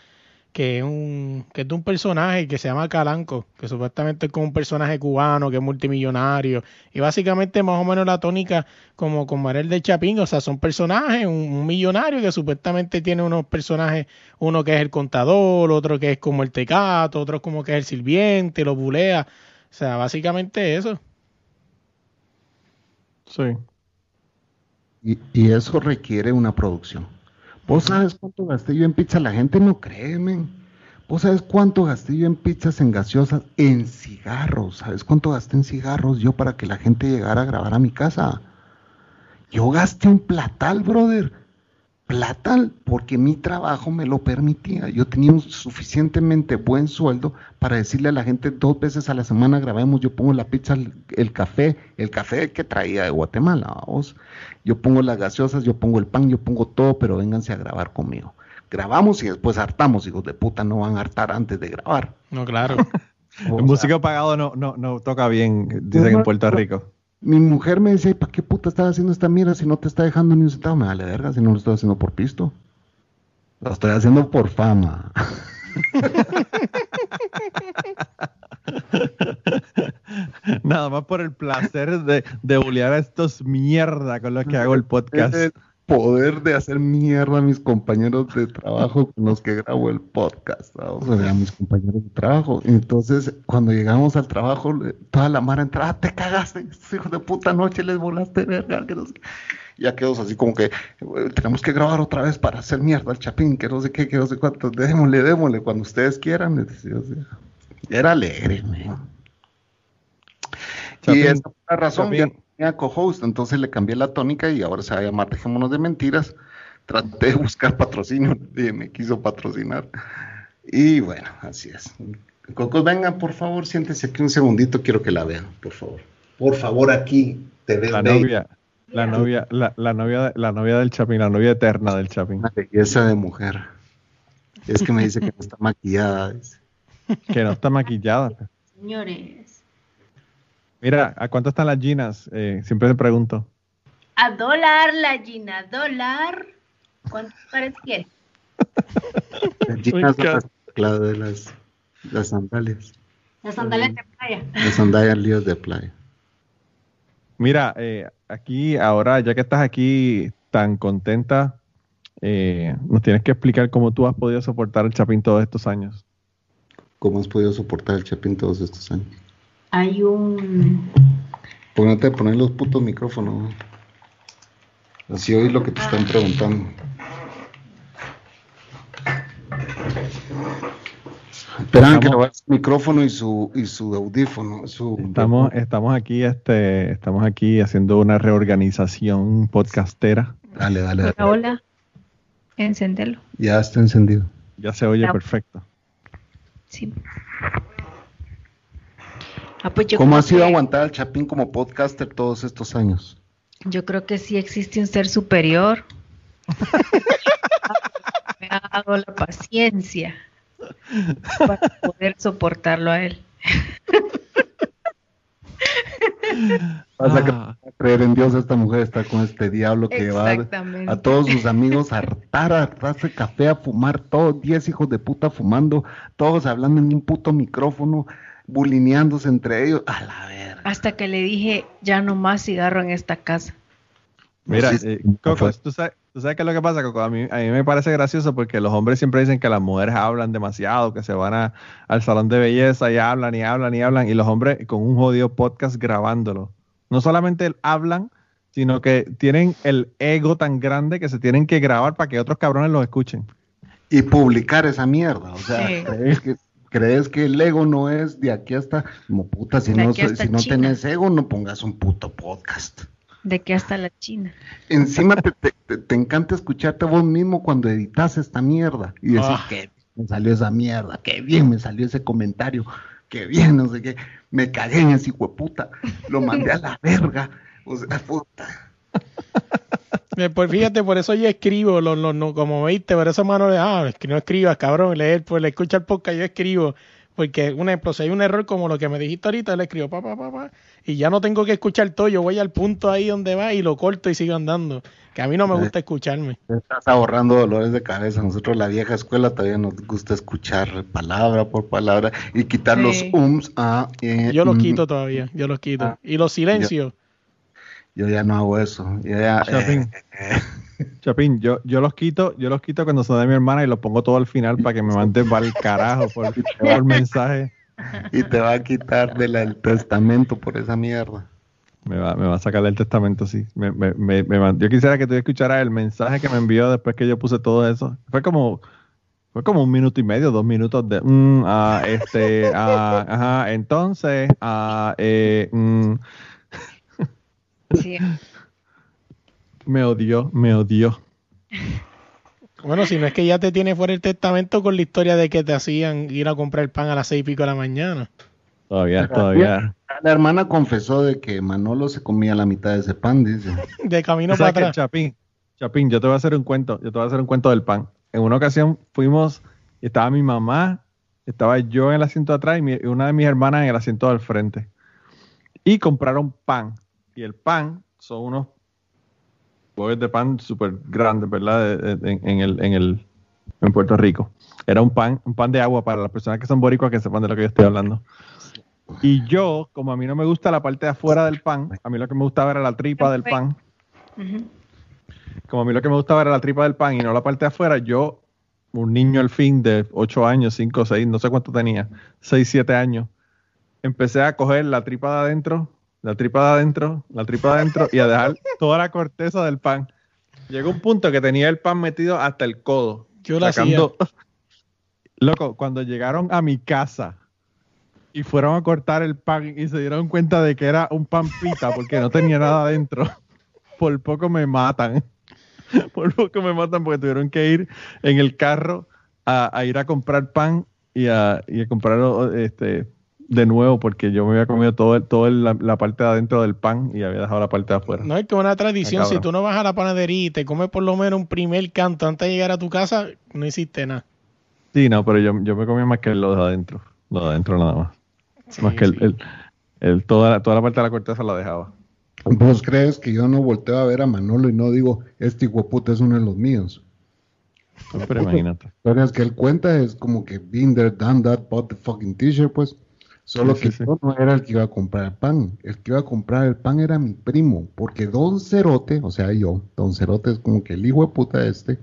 S2: que es un que es de un personaje que se llama Calanco, que supuestamente es como un personaje cubano que es multimillonario y básicamente más o menos la tónica como con Marel de Chapín, o sea, son personajes, un, millonario que supuestamente tiene unos personajes, uno que es el contador, otro que es como el tecato, otro como que es el sirviente, lo bulea, o sea, básicamente eso.
S1: Sí.
S3: Y eso requiere una producción. ¿Vos sabes cuánto gasté yo en pizza? La gente no cree, men. ¿Vos sabes cuánto gasté yo en pizzas, en gaseosas, en cigarros? ¿Sabes cuánto gasté en cigarros yo para que la gente llegara a grabar a mi casa? Yo gasté un platal, brother plata porque mi trabajo me lo permitía. Yo tenía un suficientemente buen sueldo para decirle a la gente dos veces a la semana grabemos, yo pongo la pizza, el, café, el café que traía de Guatemala, yo pongo las gaseosas, yo pongo el pan, yo pongo todo, pero vénganse a grabar conmigo. Grabamos y después hartamos, hijos de puta, no van a hartar antes de grabar.
S2: No, claro.
S1: el músico pagado no, no, no toca bien, dicen en Puerto Rico
S3: mi mujer me dice, ¿para qué puta estás haciendo esta mierda si no te está dejando ni un centavo? Me vale verga si no lo estoy haciendo por pisto. Lo estoy haciendo por fama.
S1: Nada más por el placer de, de a estos mierda con los que hago el podcast
S3: poder de hacer mierda a mis compañeros de trabajo con los que grabo el podcast, o sea, a mis compañeros de trabajo. Entonces, cuando llegamos al trabajo, toda la mara entraba, ah, te cagaste, hijo de puta noche, les volaste verga, que no sé. Ya quedó así como que tenemos que grabar otra vez para hacer mierda al chapín, que no sé qué, que no sé cuánto, démosle, démosle, cuando ustedes quieran. Era alegre, y esa es la razón co-host, entonces le cambié la tónica y ahora se va a llamar Dejémonos de Mentiras. Traté de buscar patrocinio, y me quiso patrocinar. Y bueno, así es. Cocos, venga, por favor, siéntese aquí un segundito, quiero que la vean, por favor. Por favor, aquí te ves
S1: la novia, la novia, la, la, novia, la novia del Chapín, la novia eterna del Chapín.
S3: Una belleza de mujer. Es que me dice que no está maquillada.
S1: Que no está maquillada.
S4: Señores.
S1: Mira, ¿a cuánto están las ginas? Eh, siempre te pregunto.
S4: A dólar la gina, dólar. ¿Cuántos pares quieres?
S3: Las ginas son de las, las sandalias.
S4: Las sandalias de playa.
S3: Las sandalias de playa.
S1: Mira, eh, aquí ahora, ya que estás aquí tan contenta, eh, nos tienes que explicar cómo tú has podido soportar el Chapín todos estos años.
S3: ¿Cómo has podido soportar el Chapín todos estos años?
S4: Hay un...
S3: Ponete a poner los putos micrófonos. Así oí lo que te están preguntando. Esperan que lo el micrófono y su y su audífono.
S1: estamos estamos aquí este estamos aquí haciendo una reorganización podcastera.
S3: Dale, dale, dale.
S4: Hola, hola. Encendelo.
S3: Ya está encendido.
S1: Ya se oye perfecto.
S4: Sí.
S3: Ah, pues ¿Cómo ha sido aguantar al Chapín como podcaster todos estos años?
S4: Yo creo que sí existe un ser superior. Me ha dado la paciencia para poder soportarlo a él.
S3: Pasa que ah. creer en Dios, esta mujer está con este diablo que va
S5: Exactamente.
S3: a todos sus amigos a hartar, a hartarse café, a fumar, todos 10 hijos de puta fumando, todos hablando en un puto micrófono, bulineándose entre ellos. A la verga.
S5: Hasta que le dije, ya no más cigarro en esta casa.
S1: Mira, eh, Coco. ¿tú sabes, tú sabes qué es lo que pasa, Coco? A mí, a mí me parece gracioso porque los hombres siempre dicen que las mujeres hablan demasiado, que se van a- al salón de belleza y hablan y hablan y hablan, y los hombres con un jodido podcast grabándolo. No solamente hablan, sino que tienen el ego tan grande que se tienen que grabar para que otros cabrones los escuchen.
S3: Y publicar esa mierda. O sea,
S5: Sí.
S3: ¿crees, que, crees que el ego no es de aquí hasta. Como puta, si
S5: De
S3: no, si no tenés ego, no pongas un puto podcast.
S5: De que hasta la China.
S3: Encima te, te- te- te encanta escucharte vos mismo cuando editas esta mierda y decir
S2: Ah.
S3: que me salió esa mierda, que bien me salió ese comentario, que bien, no sé qué, me cagué en ese hueputa, lo mandé a la verga, o sea, puta.
S2: Eh, Pues fíjate, por eso yo escribo, lo, lo- no, como viste, por eso mano, ah, es que no escribas, cabrón, leer, pues le escucha el podcast, yo escribo, porque un ejemplo, si hay un error como lo que me dijiste ahorita, le escribo pa, pa, pa, pa, y ya no tengo que escuchar todo, yo voy al punto ahí donde va y lo corto y sigo andando, que a mí no me gusta escucharme.
S3: Estás ahorrando dolores de cabeza. Nosotros, la vieja escuela, todavía nos gusta escuchar palabra por palabra y quitar los ums, ah, eh,
S2: Yo los
S3: mm.
S2: quito todavía, yo los quito.
S3: Ah,
S2: y los silencios,
S3: Yo ya no hago eso. Yo ya,
S1: Chapín.
S3: eh,
S1: Chapín, yo, yo los quito, yo los quito cuando son de mi hermana y los pongo todo al final para que me manden para el carajo por, por mensaje.
S3: y te va a quitar del el testamento por esa mierda.
S1: Me va, me va a sacar del testamento, sí. Me, me, me, yo quisiera que tú escucharas el mensaje que me envió después que yo puse todo eso. Fue como, fue como un minuto y medio, dos minutos de, mm, ah, este, ah, ajá, entonces, ah, eh, mm,
S5: Sí.
S1: me odió, me odió.
S2: bueno, si no es que ya te tiene fuera el testamento con la historia de que te hacían ir a comprar el pan a las seis y pico de la mañana.
S1: Todavía, todavía.
S3: La hermana confesó de que Manolo se comía la mitad de ese pan, dice.
S2: De camino para atrás.
S1: Chapín, Chapín, yo te voy a hacer un cuento, yo te voy a hacer un cuento del pan. En una ocasión fuimos, y estaba mi mamá, estaba yo en el asiento de atrás y, mi- y una de mis hermanas en el asiento del frente. Y compraron pan. Y el pan son unos de pan súper grandes, ¿verdad? En, en el, en, el, en Puerto Rico. Era un pan, un pan de agua para las personas que son boricuas que sepan de lo que yo estoy hablando. Y yo, como a mí no me gusta la parte de afuera del pan, a mí lo que me gustaba era la tripa del pan como a mí lo que me gustaba era la tripa del pan y no la parte de afuera, yo, un niño al fin de 8 años, 5, 6, no sé cuánto tenía, 6, 7 años, empecé a coger la tripa de adentro, la tripa de adentro, la tripa de adentro y a dejar toda la corteza del pan. Llegó un punto que tenía el pan metido hasta el codo.
S2: Yo lo
S1: sacando- Loco, cuando llegaron a mi casa y fueron a cortar el pan y se dieron cuenta de que era un pan pita porque no tenía nada adentro, por poco me matan. Por poco me matan porque tuvieron que ir en el carro a, a ir a comprar pan y a, y a comprarlo este, de nuevo porque yo me había comido todo, el- todo el- la, la parte de adentro del pan y había dejado la parte de afuera.
S2: No es que una tradición, si tú no vas a la panadería y te comes por lo menos un primer canto antes de llegar a tu casa, no hiciste nada.
S1: Sí, no, pero yo, yo me comía más que lo de adentro. Lo de adentro nada más.
S2: Sí,
S1: más que el,
S2: sí.
S1: el- el- toda, la, toda la parte de la corteza la dejaba.
S3: ¿Vos crees que yo no volteo a ver a Manolo y no digo, este hijo de puta es uno de los míos?
S1: Pero imagínate.
S3: historias que él cuenta es como que been there, done that, bought the fucking t-shirt, pues. Solo
S1: Sí,
S3: que
S1: sí, sí.
S3: yo no era el que iba a comprar el pan. El que iba a comprar el pan era mi primo. Porque Don Cerote, o sea, yo, Don Cerote es como que el hijo de puta este,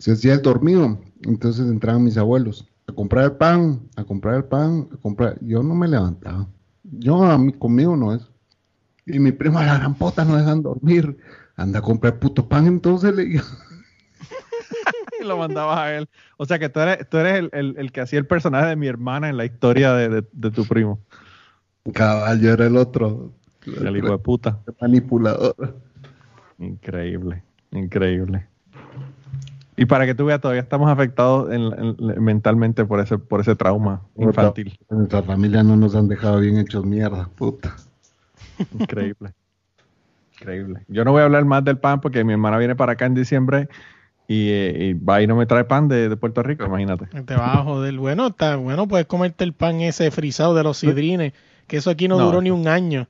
S3: se hacía el dormido. Entonces entraban mis abuelos a comprar el pan, a comprar el pan, a comprar. Yo no me levantaba. Yo, a mí, conmigo no es. Y mi primo a la gran puta no dejan dormir. Anda a comprar puto pan, entonces le digo.
S1: lo mandabas a él. O sea que tú eres, tú eres el, el- el que hacía el personaje de mi hermana en la historia de, de- de tu primo.
S3: Cabal, yo era el otro.
S1: El hijo de puta.
S3: manipulador.
S1: Increíble, increíble. Y para que tú veas, todavía estamos afectados en- en- mentalmente por ese, por ese trauma infantil.
S3: En nuestra familia no nos han dejado bien hechos mierda, puta.
S1: Increíble. Increíble. Yo no voy a hablar más del pan porque mi hermana viene para acá en diciembre y, eh, y va y no me trae pan de, de Puerto Rico, imagínate.
S2: Te vas a joder. Bueno, está bueno, puedes comerte el pan ese frisado de los sidrines, que eso aquí no,
S1: No.
S2: duró ni un año.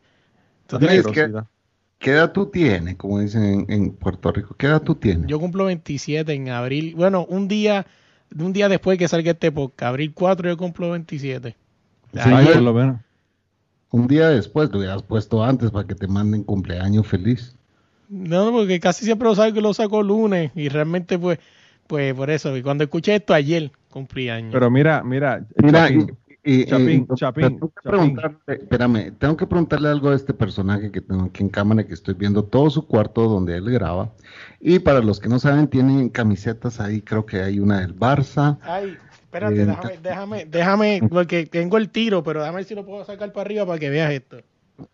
S6: Te-
S3: Mira, es que-. ¿Qué edad tú tienes? Como dicen en, en Puerto Rico. ¿Qué edad tú tienes?
S2: Yo cumplo 27 en abril. Bueno, un día, un día después que salga este podcast, abril 4 yo cumplo 27.
S3: Sí,
S1: por lo menos.
S3: Un día después lo hubieras puesto antes para que te manden cumpleaños feliz.
S2: No, porque casi siempre lo saco, lo saco lunes y realmente pues, pues por eso. Y cuando escuché esto ayer cumplí años.
S1: Pero mira, mira,
S3: Mira,
S1: Chapín,
S3: y- y-
S1: Chapín,
S3: y-
S1: Chapín,
S3: tengo que espérame, tengo que preguntarle algo a este personaje que tengo aquí en cámara, que estoy viendo todo su cuarto donde él graba. Y para los que no saben, tienen camisetas ahí, creo que hay una del Barça.
S2: Ay, espérate,
S3: Eh,
S2: déjame, déjame, déjame, porque tengo el tiro, pero déjame ver si lo puedo sacar para arriba para que veas esto.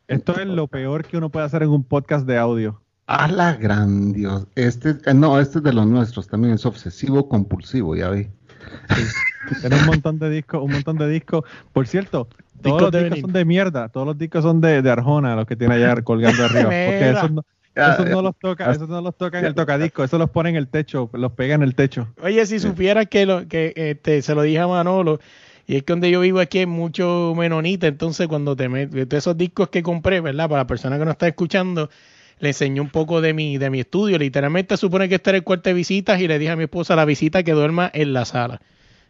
S1: esto es lo peor que uno puede hacer en un podcast de audio.
S3: A la gran Dios. Este, eh, no, este es de los nuestros, también es obsesivo compulsivo, ya vi.
S1: Tiene un montón de discos, un montón de discos. Por cierto, todos
S2: Discos
S1: los discos son de mierda. Todos los discos son de, de Arjona, los que tiene allá colgando arriba. Porque esos no, esos no los toca, esos no los toca en el tocadisco, esos los pone en el techo, los pega en el techo.
S2: Oye, si supieras que, lo, que este, se lo dije a Manolo, y es que donde yo vivo aquí hay mucho menonita, entonces cuando te metes, esos discos que compré, ¿verdad? Para la persona que no está escuchando, le enseñé un poco de mi, de mi estudio. Literalmente supone que este era el cuarto de visitas y le dije a mi esposa la visita que duerma en la sala.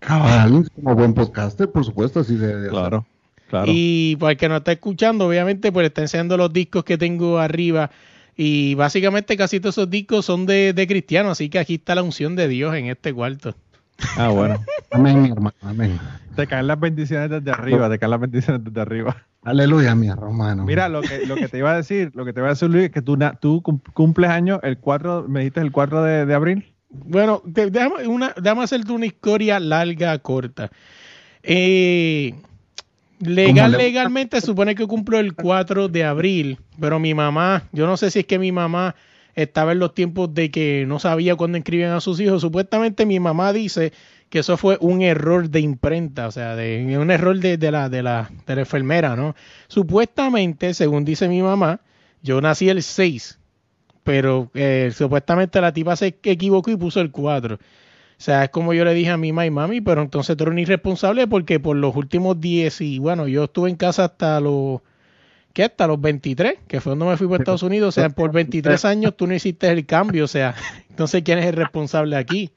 S3: Cabal, como buen podcaster, por supuesto, así de.
S1: Claro, claro.
S2: Y para el que no está escuchando, obviamente, pues le está enseñando los discos que tengo arriba. Y básicamente casi todos esos discos son de, de cristianos, así que aquí está la unción de Dios en este cuarto.
S1: Ah, bueno.
S3: Amén, mi hermano, amén.
S1: Te caen las bendiciones desde arriba, te caen las bendiciones desde arriba.
S3: Aleluya, mi hermano.
S1: Mira, lo que, lo que te iba a decir, lo que te iba a decir, Luis, que tú, na- tú cum- cumples años el 4, me dijiste el 4 de, de abril.
S2: Bueno, te- déjame, una, déjame hacerte una historia larga, corta. Eh, legal,
S3: ¿Cómo le-
S2: legalmente se supone que cumplo el 4 de abril, pero mi mamá, yo no sé si es que mi mamá estaba en los tiempos de que no sabía cuándo inscribían a sus hijos. Supuestamente mi mamá dice que eso fue un error de imprenta, o sea, de, un error de, de la, de, la, de la enfermera, ¿no? Supuestamente, según dice mi mamá, yo nací el 6, pero eh, supuestamente la tipa se equivocó y puso el 4. O sea, es como yo le dije a mi mamá y mami, pero entonces tú eres un irresponsable porque por los últimos 10 y bueno, yo estuve en casa hasta los, ¿qué? Hasta los 23, que fue cuando me fui para Estados Unidos. O sea, por 23 años tú no hiciste el cambio. O sea, entonces ¿quién es el responsable aquí?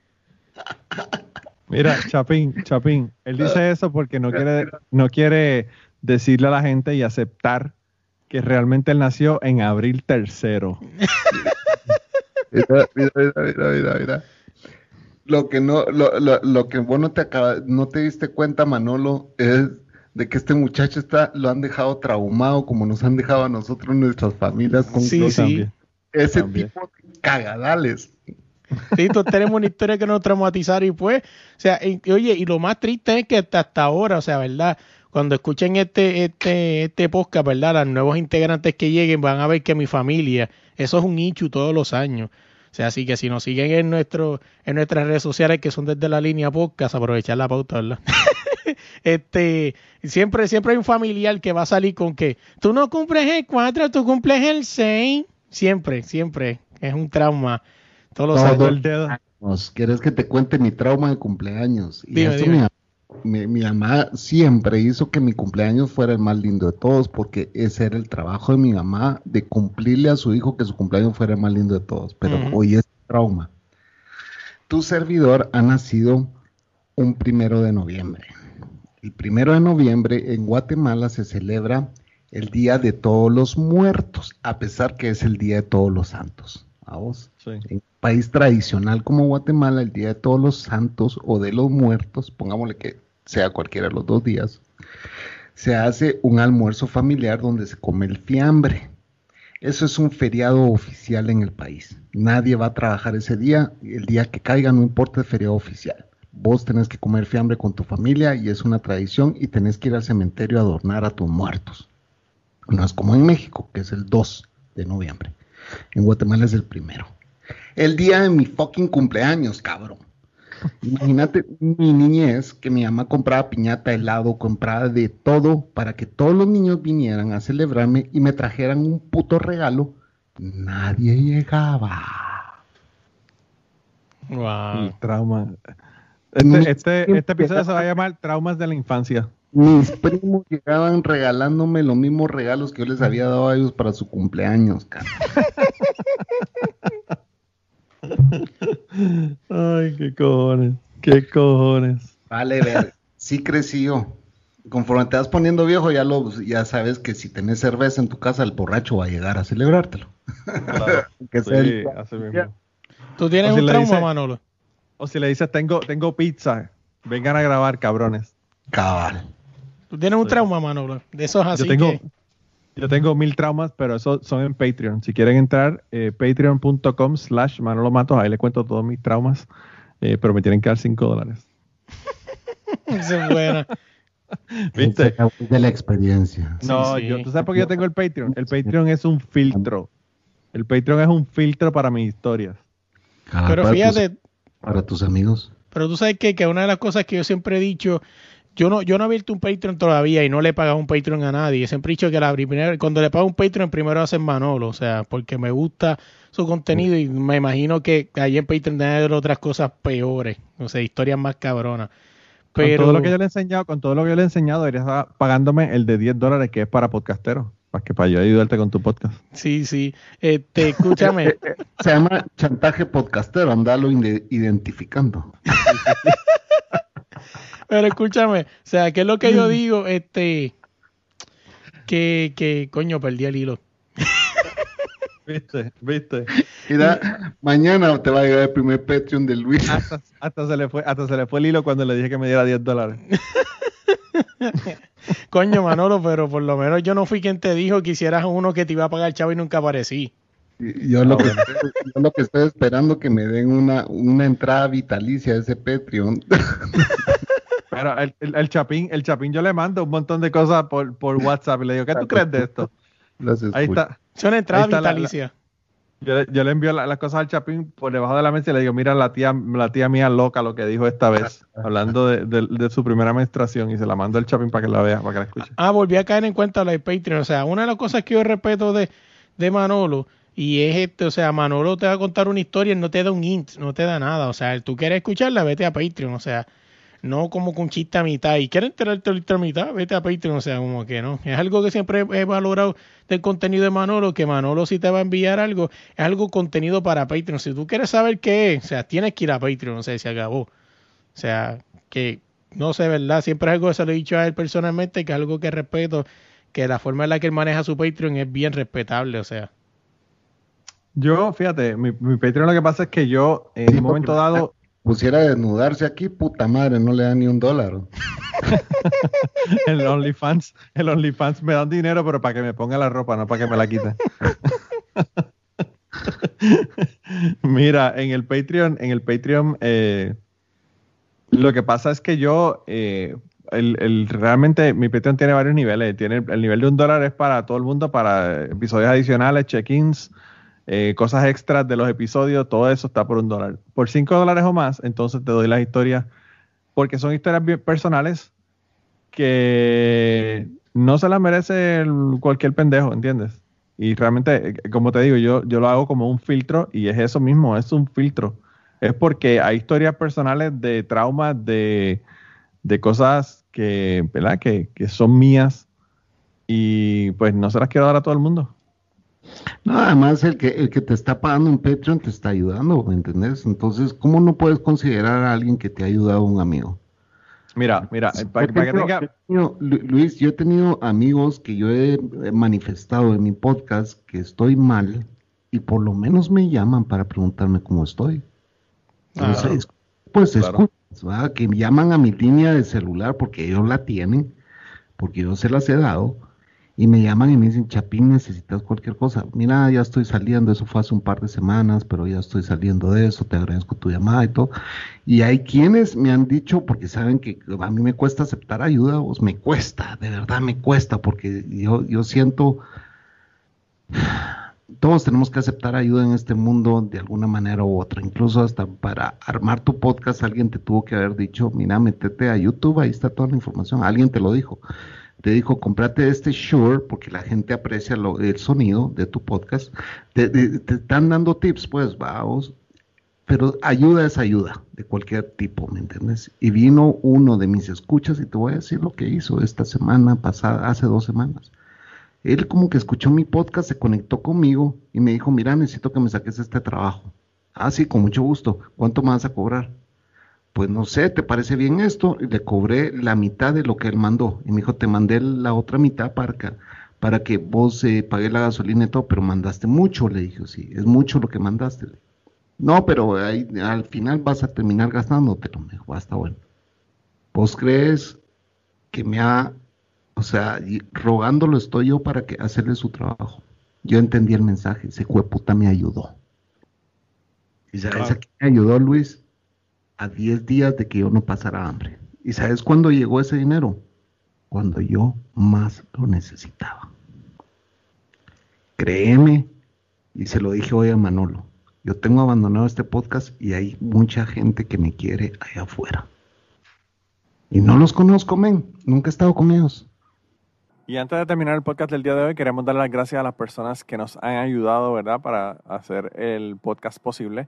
S1: Mira, Chapín, Chapín, él dice eso porque no quiere, no quiere decirle a la gente y aceptar que realmente él nació en abril tercero.
S3: Mira, mira, mira, mira. Lo que no, lo, lo, lo que vos no te acaba- no te diste cuenta, Manolo, es de que este muchacho está, lo han dejado traumado como nos han dejado a nosotros nuestras familias con
S2: Sí, sí.
S1: También.
S3: ese
S1: también.
S3: tipo de cagadales.
S2: Sí, todos tenemos una historia que nos traumatizaron y pues, o sea, y- oye, y lo más triste es que hasta, hasta ahora, o sea, ¿verdad? Cuando escuchen este, este, este podcast, ¿verdad? Los nuevos integrantes que lleguen van a ver que mi familia, eso es un nicho todos los años. O sea, así que si nos siguen en nuestro, en nuestras redes sociales que son desde la línea podcast, aprovechar la pauta, ¿verdad? este, siempre, siempre hay un familiar que va a salir con que tú no cumples el 4, tú cumples el 6. Siempre, siempre. Es un trauma. Todos los
S3: Todo
S2: años.
S1: Todo el dedo.
S3: ¿Quieres que te cuente mi trauma de cumpleaños? Y
S2: Dime, dime.
S3: Mi, mi- mi mamá siempre hizo que mi cumpleaños fuera el más lindo de todos, porque ese era el trabajo de mi mamá, de cumplirle a su hijo que su cumpleaños fuera el más lindo de todos. Pero hoy es trauma. Tu servidor ha nacido un primero de noviembre. El primero de noviembre en Guatemala se celebra el Día de Todos los Muertos, a pesar que es el Día de Todos los Santos. ¿A vos?
S1: Sí.
S3: En país tradicional como Guatemala, el Día de Todos los Santos o de los Muertos, pongámosle que sea cualquiera de los dos días, se hace un almuerzo familiar donde se come el fiambre. Eso es un feriado oficial en el país. Nadie va a trabajar ese día, el día que caiga, no importa el feriado oficial. Vos tenés que comer fiambre con tu familia y es una tradición y tenés que ir al cementerio a adornar a tus muertos. No es como en México, que es el 2 de noviembre. En Guatemala es el primero. El día de mi fucking cumpleaños, cabrón. Imagínate mi niñez, que mi mamá compraba piñata, helado, compraba de todo para que todos los niños vinieran a celebrarme y me trajeran un puto regalo. Nadie llegaba.
S2: Wow.
S1: El trauma. Este, este, este episodio se va a llamar Traumas de la Infancia.
S3: Mis primos llegaban regalándome los mismos regalos que yo les había dado a ellos para su cumpleaños, cara.
S1: Ay, qué cojones. Qué cojones.
S3: Vale, ver, sí creció. Conforme te vas poniendo viejo, ya lo, ya sabes que si tenés cerveza en tu casa, el borracho va a llegar a celebrártelo. Que sea
S1: Sí,
S3: el-
S1: así mismo.
S2: Tú tienes
S1: O si
S2: un
S1: le
S2: trauma,
S1: dice-
S2: Manolo.
S1: O si le dices, tengo, tengo pizza, vengan a grabar, cabrones.
S3: Cabal.
S2: Tú tienes un
S1: Sí.
S2: trauma, Manolo. De esos así
S1: yo tengo,
S2: que...
S1: yo tengo mil traumas, pero esos son en Patreon. Si quieren entrar, eh, patreon.com slash Manolo Matos, ahí les cuento todos mis traumas, eh, pero me tienen que dar 5 dólares.
S2: Esa es buena.
S1: ¿Viste?
S3: De la experiencia.
S1: No,
S2: sí.
S1: yo, ¿tú sabes por qué yo tengo el Patreon? El Patreon es un filtro. El Patreon es un filtro para mis historias.
S2: Pero fíjate,
S3: tus- para tus amigos.
S2: pero tú sabes que, que una de las cosas que yo siempre he dicho, yo no, yo no he abierto un Patreon todavía y no le he pagado un Patreon a nadie. Siempre he dicho que la primera, cuando le pago un Patreon primero hace Manolo, o sea, porque me gusta su contenido y me imagino que ahí en Patreon debe haber otras cosas peores, o sea, historias más cabronas. Pero
S1: Con todo lo que yo le he enseñado, con todo lo que yo le he enseñado, deberías estar pagándome el de 10 dólares que es para podcasteros. Para que para yo ayudarte con tu podcast.
S2: sí, sí, este, escúchame.
S3: Se llama chantaje podcastero, andalo identificando.
S2: Pero escúchame, o sea, ¿qué es lo que yo digo? Este, que, que, coño, perdí el hilo.
S1: ¿Viste? ¿Viste?
S3: Mira, mañana te va a llegar el primer Patreon de Luis.
S1: Hasta, hasta se le fue, hasta se le fue el hilo cuando le dije que me diera 10 dólares.
S2: Coño, Manolo, pero por lo menos yo no fui quien te dijo que hicieras uno que te iba a pagar chavo y nunca aparecí.
S3: Yo lo, que estoy, yo lo que estoy esperando que me den una, una entrada vitalicia a ese Patreon.
S1: Pero el, el, el Chapín, el Chapín yo le mando un montón de cosas por, por WhatsApp y le digo, ¿qué tú crees de esto? Ahí está.
S2: Es una entrada
S1: Ahí está la-
S2: vitalicia.
S1: Yo, le- yo le envío la- las cosas al Chapín por debajo de la mesa y le digo, mira la tía, la tía mía loca lo que dijo esta vez, hablando de, de- de su primera menstruación y se la mando al Chapín para que la vea, para que la escuche.
S2: Ah, volví a caer en cuenta lo de Patreon. O sea, una de las cosas que yo respeto de, de Manolo y es este, o sea, Manolo te va a contar una historia y no te da un int, no te da nada. O sea, tú quieres escucharla, vete a Patreon. O sea, no como con chiste a mitad. Y quieres enterarte ahorita mitad, vete a Patreon. O sea, como que no. Es algo que siempre he valorado del contenido de Manolo, que Manolo si te va a enviar algo, es algo contenido para Patreon. Si tú quieres saber qué es, o sea, tienes que ir a Patreon. O sea, se acabó. O sea, que no sé, ¿verdad? Siempre es algo que se lo he dicho a él personalmente, que es algo que respeto, que la forma en la que él maneja su Patreon es bien respetable, o sea.
S1: Yo, fíjate, mi, mi Patreon lo que pasa es que yo en
S3: Sí,
S1: un momento dado,
S3: Pusiera desnudarse aquí, puta madre, no le da ni un dólar.
S1: el OnlyFans, el OnlyFans me dan dinero, pero para que me ponga la ropa, no para que me la quite. Mira, en el Patreon, en el Patreon, eh, lo que pasa es que yo, eh, el, el- realmente mi Patreon tiene varios niveles. Tiene el, el nivel de un dólar es para todo el mundo, para episodios adicionales, check-ins, eh, cosas extras de los episodios, todo eso está por un dólar. Por cinco dólares o más, entonces te doy las historias, porque son historias bien personales que no se las merece el- cualquier pendejo, ¿entiendes? Y realmente, eh, como te digo, yo, yo lo hago como un filtro y es eso mismo, es un filtro. Es porque hay historias personales de traumas, de, de cosas que, ¿verdad? Que, que son mías y pues no se las quiero dar a todo el mundo.
S3: No, además el que, el que te está pagando un Patreon te está ayudando, ¿me entendés? Entonces, ¿cómo no puedes considerar a alguien que te ha ayudado un amigo?
S1: Mira, mira, para, que tenga...
S3: yo Luis, yo he tenido amigos que yo he manifestado en mi podcast que estoy mal y por lo menos me llaman para preguntarme cómo estoy. Entonces, pues
S1: Claro.
S3: escuchas, que llaman a mi línea de celular porque ellos la tienen, porque yo se las he dado, y me llaman y me dicen, Chapín, necesitas cualquier cosa. Mira, ya estoy saliendo, eso fue hace un par de semanas, pero ya estoy saliendo de eso, te agradezco tu llamada y todo. Y hay quienes me han dicho, porque saben que a mí me cuesta aceptar ayuda, pues me cuesta, de verdad me cuesta, porque yo, yo siento, todos tenemos que aceptar ayuda en este mundo de alguna manera u otra, incluso hasta para armar tu podcast alguien te tuvo que haber dicho, mira, métete a YouTube, ahí está toda la información, alguien te lo dijo. Te dijo, comprate este Shure, porque la gente aprecia lo- el sonido de tu podcast. Te, te- te están dando tips, pues, vamos. pero ayuda es ayuda, de cualquier tipo, ¿me entiendes? Y vino uno de mis escuchas y te voy a decir lo que hizo esta semana pasada, hace dos semanas. Él como que escuchó mi podcast, se conectó conmigo y me dijo, mira, necesito que me saques este trabajo. Ah, sí, con mucho gusto. ¿Cuánto me vas a cobrar? Pues no sé, ¿te parece bien esto? Y le cobré la mitad de lo que él mandó. Y me dijo, te mandé la otra mitad para que, para que vos eh, pagues la gasolina y todo, pero mandaste mucho. Le dije, sí, es mucho lo que mandaste. No, pero ahí, al final vas a terminar gastándotelo. Me dijo, basta, bueno. ¿Vos crees que me ha o sea, y rogándolo estoy yo para que hacerle su trabajo. Yo entendí el mensaje, ese puta me ayudó. ¿Y sabes a qué me ayudó, Luis? A 10 días de que yo no pasara hambre. ¿Y sabes cuándo llegó ese dinero? Cuando yo más lo necesitaba. Créeme, y se lo dije hoy a Manolo, yo tengo abandonado este podcast y hay mucha gente que me quiere allá afuera. Y no los conozco, men. Nunca he estado con ellos.
S1: Y antes de terminar el podcast del día de hoy, queremos dar las gracias a las personas que nos han ayudado, ¿verdad?, para hacer el podcast posible.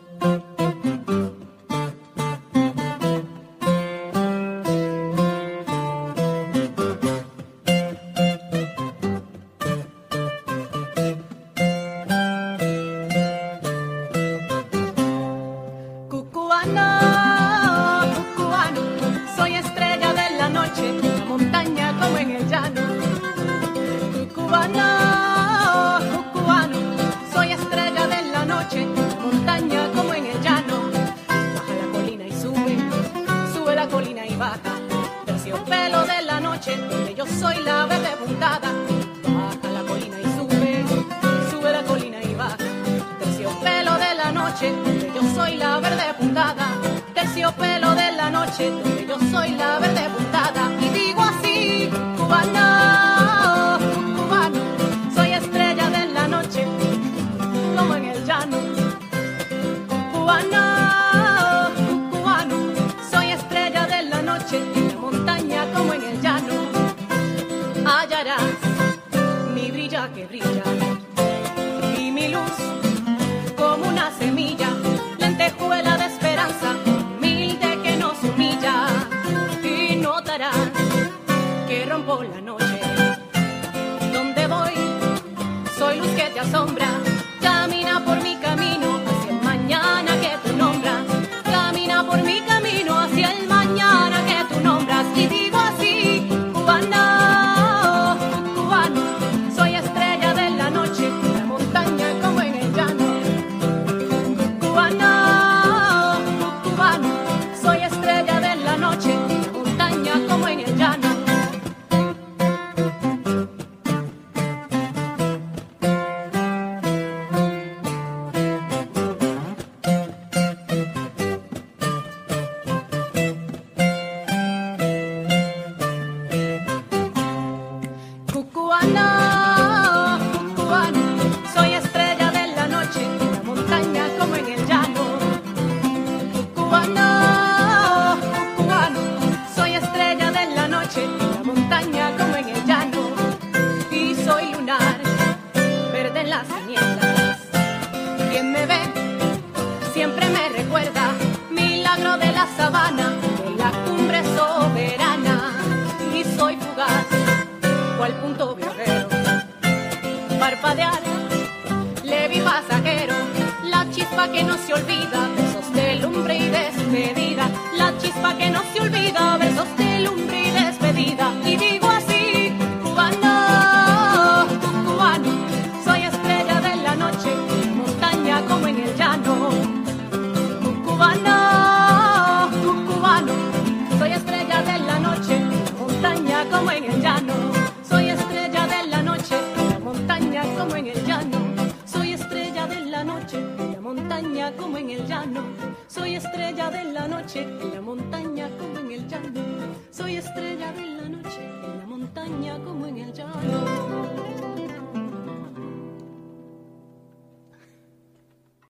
S7: Que no se olvida, besos de lumbre y despedida